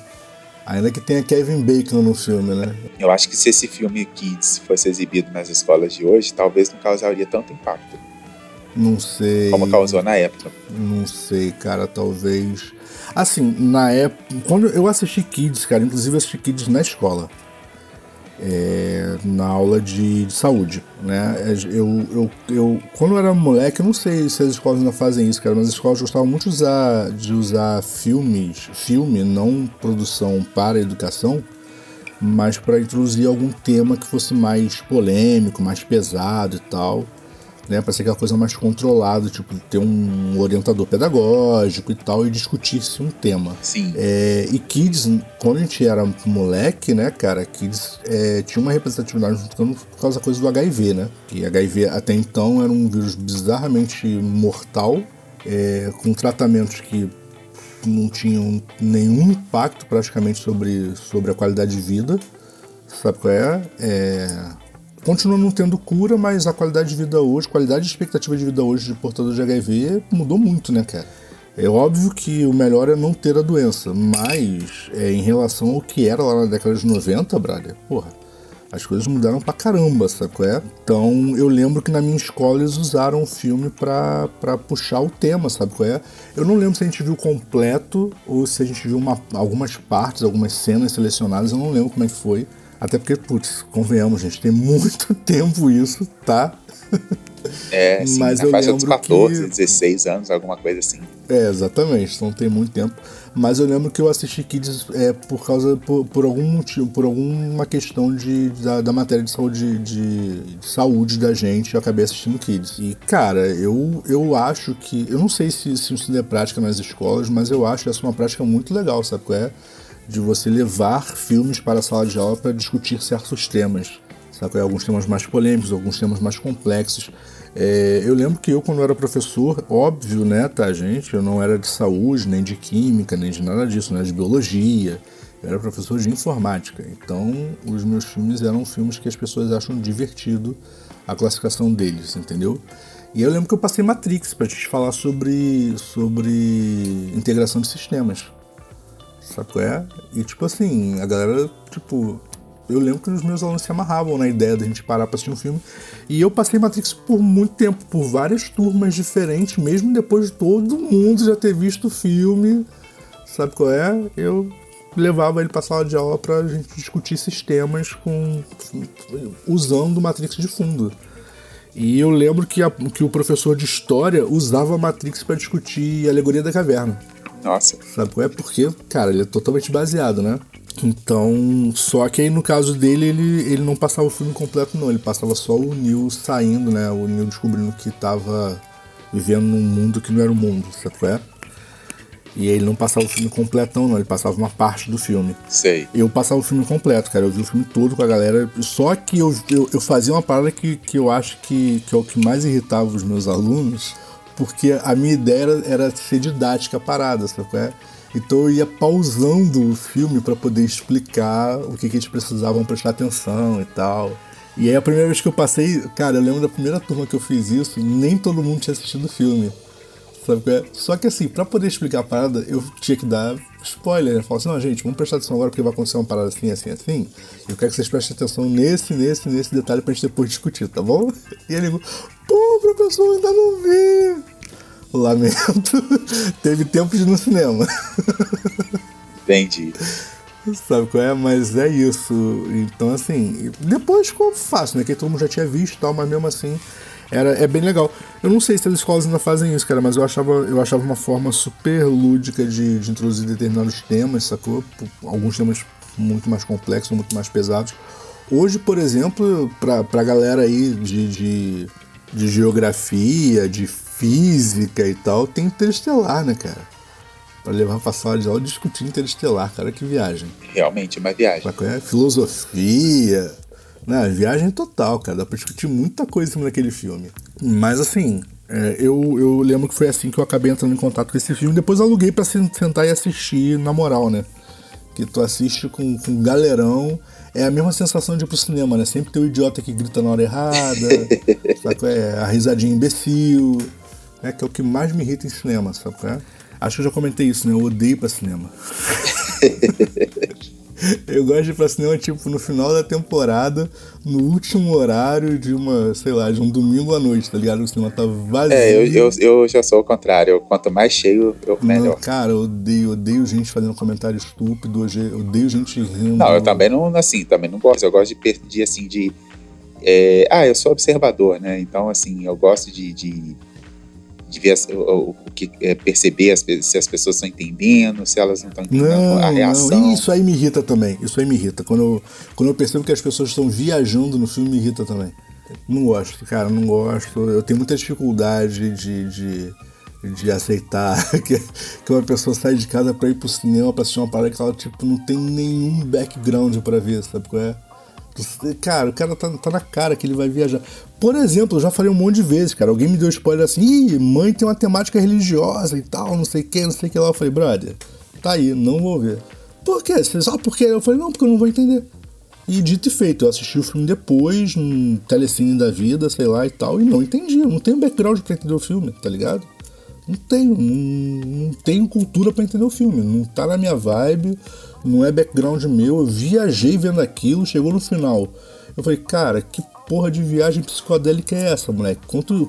Ainda que tenha Kevin Bacon no filme, né? Eu acho que se esse filme Kids fosse exibido nas escolas de hoje, talvez não causaria tanto impacto Não sei. como causou na época. Não sei, cara, talvez. Assim, na época. Quando eu assisti Kids, cara, inclusive eu assisti Kids na escola. É, na aula de, de saúde, né? Eu, eu, eu, quando eu era moleque, eu não sei se as escolas ainda fazem isso, cara, mas as escolas gostavam muito de usar, de usar filmes, filme, não produção para educação, mas para introduzir algum tema que fosse mais polêmico, mais pesado e tal né, para ser aquela coisa mais controlada, tipo, ter um orientador pedagógico e tal, e discutir-se um tema. Sim. É, e Kids, quando a gente era moleque, né, cara, Kids é, tinha uma representatividade junto com- por causa da coisa do HIV, né? Que HIV até então era um vírus bizarramente mortal, é, com tratamentos que não tinham nenhum impacto praticamente sobre, sobre a qualidade de vida. Sabe qual é? é continua não tendo cura, mas a qualidade de vida hoje, qualidade de expectativa de vida hoje de portador de HIV mudou muito, né, cara? É óbvio que o melhor é não ter a doença, mas é, em relação ao que era lá na década de 90, brother, porra, as coisas mudaram pra caramba, qual é? Então eu lembro que na minha escola eles usaram o filme pra, pra puxar o tema, sabe qual é? Eu não lembro se a gente viu completo ou se a gente viu uma- algumas partes, algumas cenas selecionadas, eu não lembro como é que foi. Até porque, putz, convenhamos, gente, tem muito tempo isso, tá? É, sim, Mas eu faixa dos lembro 14, que- 16 anos, alguma coisa assim. É, exatamente, não tem muito tempo. Mas eu lembro que eu assisti Kids é, por causa, por, por algum motivo, por alguma questão de, da, da matéria de saúde, de, de saúde da gente, eu acabei assistindo Kids. E, cara, eu, eu acho que. Eu não sei se, se isso é prática nas escolas, mas eu acho essa uma prática muito legal, sabe qual é? De você levar filmes para a sala de aula para discutir certos temas. Sabe? Alguns temas mais polêmicos, alguns temas mais complexos. É, eu lembro que eu, quando era professor, óbvio, né, tá, gente? Eu não era de saúde, nem de química, nem de nada disso, né? De biologia. Eu era professor de informática. Então, os meus filmes eram filmes que as pessoas acham divertido a classificação deles, entendeu? E eu lembro que eu passei Matrix pra gente falar sobre, sobre integração de sistemas. Sabe qual é? E tipo assim, a galera, tipo, eu lembro que os meus alunos se amarravam na ideia da gente parar pra assistir um filme. E eu passei Matrix por muito tempo, por várias turmas diferentes, mesmo depois de todo mundo já ter visto o filme. Sabe qual é? Eu levava ele pra sala de aula pra gente discutir sistemas com usando Matrix de fundo. E eu lembro que, a- que o professor de história usava Matrix pra discutir a alegoria da caverna. Nossa, Sabe qual é? Porque, cara, ele é totalmente baseado, né? Então, só que aí no caso dele, ele, ele não passava o filme completo, não. Ele passava só o Neil saindo, né? O Neil descobrindo que tava vivendo num mundo que não era o mundo, sabe qual é? E aí ele não passava o filme completão, não. Ele passava uma parte do filme. sei. Eu passava o filme completo, cara. Eu vi o filme todo com a galera. Só que eu, eu, eu fazia uma parada que, que eu acho que, que é o que mais irritava os meus alunos, porque a minha ideia era, era ser didática a parada, sabe qual é? Então eu ia pausando o filme para poder explicar o que, que eles precisavam prestar atenção e tal. E aí a primeira vez que eu passei, cara, eu lembro da primeira turma que eu fiz isso, nem todo mundo tinha assistido o filme. Sabe qual é? Só que assim, pra poder explicar a parada, eu tinha que dar spoiler. Eu falo assim, não, gente, vamos prestar atenção agora porque vai acontecer uma parada assim, assim, assim. Eu quero que vocês prestem atenção nesse, nesse, nesse detalhe pra gente depois discutir, tá bom? E ele falou, pô, professor, ainda não vi. Lamento. Teve tempo de ir no cinema. Entendi. Sabe qual é? Mas é isso. Então, assim, depois ficou fácil, né? Que todo mundo já tinha visto e tal, mas mesmo assim era, é bem legal. Eu não sei se as escolas ainda fazem isso, cara, mas eu achava, eu achava uma forma super lúdica de, de introduzir determinados temas, sacou? Alguns temas muito mais complexos, muito mais pesados. Hoje, por exemplo, pra, pra galera aí de, de, de geografia, de física e tal, tem interestelar, né, cara? Pra levar pra sala de aula e discutir interestelar, cara, que viagem. Realmente, uma viagem. É? Filosofia. Né? Viagem total, cara. Dá pra discutir muita coisa em cima daquele filme. Mas assim, é, eu, eu lembro que foi assim que eu acabei entrando em contato com esse filme. Depois aluguei pra sen- sentar e assistir na moral, né? Que tu assiste com, com galerão. É a mesma sensação de ir pro cinema, né? Sempre tem o idiota que grita na hora errada. sabe é? A risadinha imbecil. Né? Que é o que mais me irrita em cinema, sabe é? Acho que eu já comentei isso, né? Eu odeio pra cinema. Eu gosto de ir pra cinema, tipo, no final da temporada, no último horário de uma, sei lá, de um domingo à noite, tá ligado? O cinema tá vazio. É, eu, eu, eu já sou o contrário. Quanto mais cheio, eu, Não, melhor. cara, eu odeio, odeio gente fazendo comentário estúpido, eu odeio gente rindo. Não, eu também não, assim, também não gosto. Eu gosto de, de assim, de... é, ah, eu sou observador, né? Então, assim, eu gosto de, de, de ver as- o, o- que, é, perceber as se as pessoas estão entendendo, se elas não estão entendendo Não, a reação. não, isso aí me irrita também. Isso aí me irrita. Quando eu, quando eu percebo que as pessoas estão viajando no filme, me irrita também. Não gosto, cara, não gosto. Eu tenho muita dificuldade de, de, de aceitar que, que uma pessoa sai de casa pra ir pro cinema pra assistir uma parada que ela, tipo, não tem nenhum background pra ver, sabe qual é? Cara, o cara tá, tá na cara que ele vai viajar. Por exemplo, eu já falei um monte de vezes, cara. Alguém me deu spoiler assim, Ih, mãe tem uma temática religiosa e tal, não sei o que, não sei o que lá. Eu falei, brother, tá aí, não vou ver. Por quê? Só porque? Eu falei, não, porque eu não vou entender. E dito e feito, eu assisti o filme depois, num telecine da vida, sei lá e tal, e não entendi. Eu não tenho background pra entender o filme, tá ligado? Não tenho, não, não tenho cultura pra entender o filme. Não tá na minha vibe, não é background meu. Eu viajei vendo aquilo, chegou no final. Eu falei, cara, que porra de viagem psicodélica é essa, moleque? Quanto,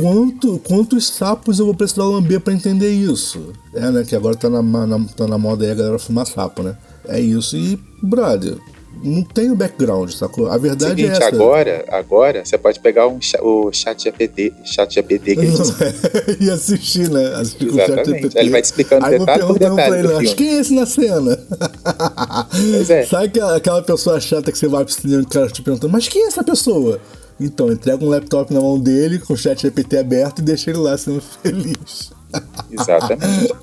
quanto, quantos sapos eu vou precisar lamber pra entender isso? É, né? Que agora tá na, na- tá na moda aí a galera fumar sapo, né? É isso e, brother, não tem o background, sacou? A verdade Seguinte, é essa. agora, agora você pode pegar um, o chat GPT, chat GPT que gente e assistir, né? Assistir com o chat. GPT. Ele vai te explicando Aí eu vou detalhe por perguntando detalhe pra ele, filme." quem é esse na cena? Pois é. Sabe aquela, aquela pessoa chata que você vai pro cinema e o cara te perguntando, mas quem é essa pessoa? Então, entrega um laptop na mão dele, com o chat GPT aberto e deixa ele lá sendo feliz. Exatamente.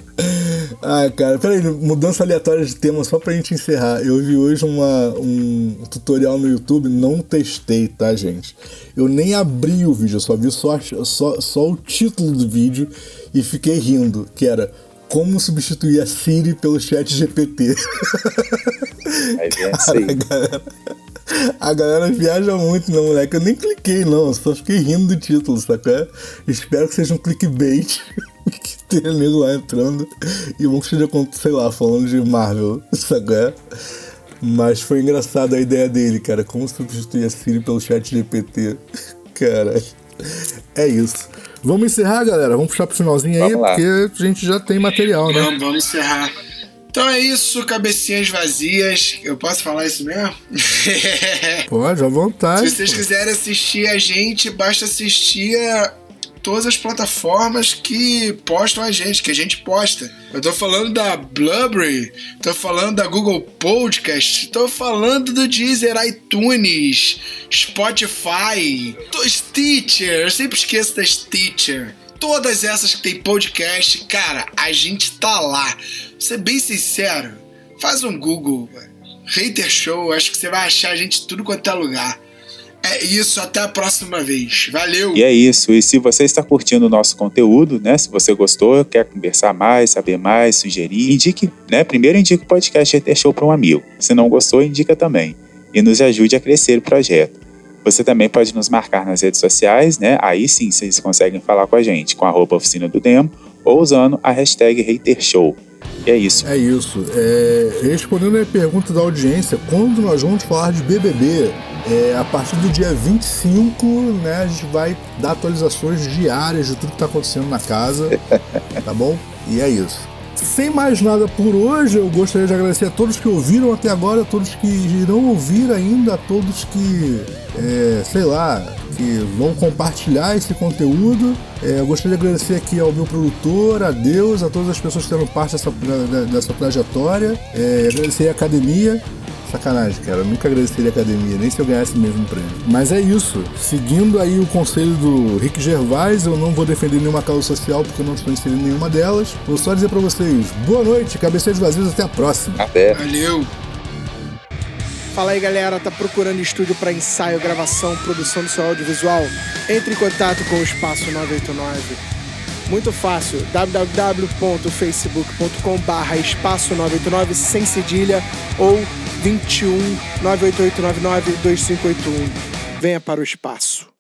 Ah, cara, peraí, mudança aleatória de tema só pra gente encerrar. Eu vi hoje uma, um tutorial no YouTube, não testei, tá, gente? Eu nem abri o vídeo, eu só vi só, só, só o título do vídeo e fiquei rindo, que era como substituir a Siri pelo chat GPT. Aí vem isso aí. A galera, a galera viaja muito, né, moleque? Eu nem cliquei, não, eu só fiquei rindo do título, sacou? Espero que seja um clickbait. que tenha nego lá entrando e esteja, com- sei lá, falando de Marvel, sacou? Mas foi engraçado a ideia dele, cara. Como substituir a Siri pelo chat GPT. Cara, é isso. Vamos encerrar, galera? Vamos puxar pro finalzinho aí, porque a gente já tem material, né? Vamos, vamos encerrar. Então é isso, cabecinhas vazias. Eu posso falar isso mesmo? Pode, à vontade. Se vocês pô. quiserem assistir a gente, basta assistir a todas as plataformas que postam a gente, que a gente posta. Eu tô falando da Blueberry, tô falando da Google Podcast, tô falando do Deezer, iTunes, Spotify, Stitcher, eu sempre esqueço da Stitcher. Todas essas que tem podcast, cara, a gente tá lá. Ser bem sincero, faz um Google, Hater Show, acho que você vai achar a gente tudo quanto é lugar. É isso, até a próxima vez. Valeu! E é isso. E se você está curtindo o nosso conteúdo, né? Se você gostou, quer conversar mais, saber mais, sugerir, indique, né? Primeiro indique o podcast GT Show para um amigo. Se não gostou, indica também. E nos ajude a crescer o projeto. Você também pode nos marcar nas redes sociais, né? Aí sim vocês conseguem falar com a gente com a oficina do demo ou usando a hashtag HaterShow. E é isso. É isso. É, respondendo a pergunta da audiência, quando nós vamos falar de BBB? É, a partir do dia 25, né, a gente vai dar atualizações diárias de tudo que tá acontecendo na casa, tá bom? E é isso. Sem mais nada por hoje, eu gostaria de agradecer a todos que ouviram até agora, a todos que irão ouvir ainda, a todos que, é, sei lá, que vão compartilhar esse conteúdo. É, eu gostaria de agradecer aqui ao meu produtor, a Deus, a todas as pessoas que fizeram parte dessa, dessa trajetória. É, agradecer a academia. Sacanagem, cara. Eu nunca agradeceria a academia, nem se eu ganhasse mesmo um prêmio. Mas é isso. Seguindo aí o conselho do Rick Gervais, eu não vou defender nenhuma causa social porque eu não estou inserido em nenhuma delas. Vou só dizer pra vocês, boa noite, cabeceiros vazios, até a próxima. Até. Valeu! Fala aí galera, tá procurando estúdio para ensaio, gravação, produção do seu audiovisual? Entre em contato com o Espaço 989. Muito fácil, www.facebook.com barra espaço 989 sem cedilha ou 21 98899 2581. Venha para o espaço.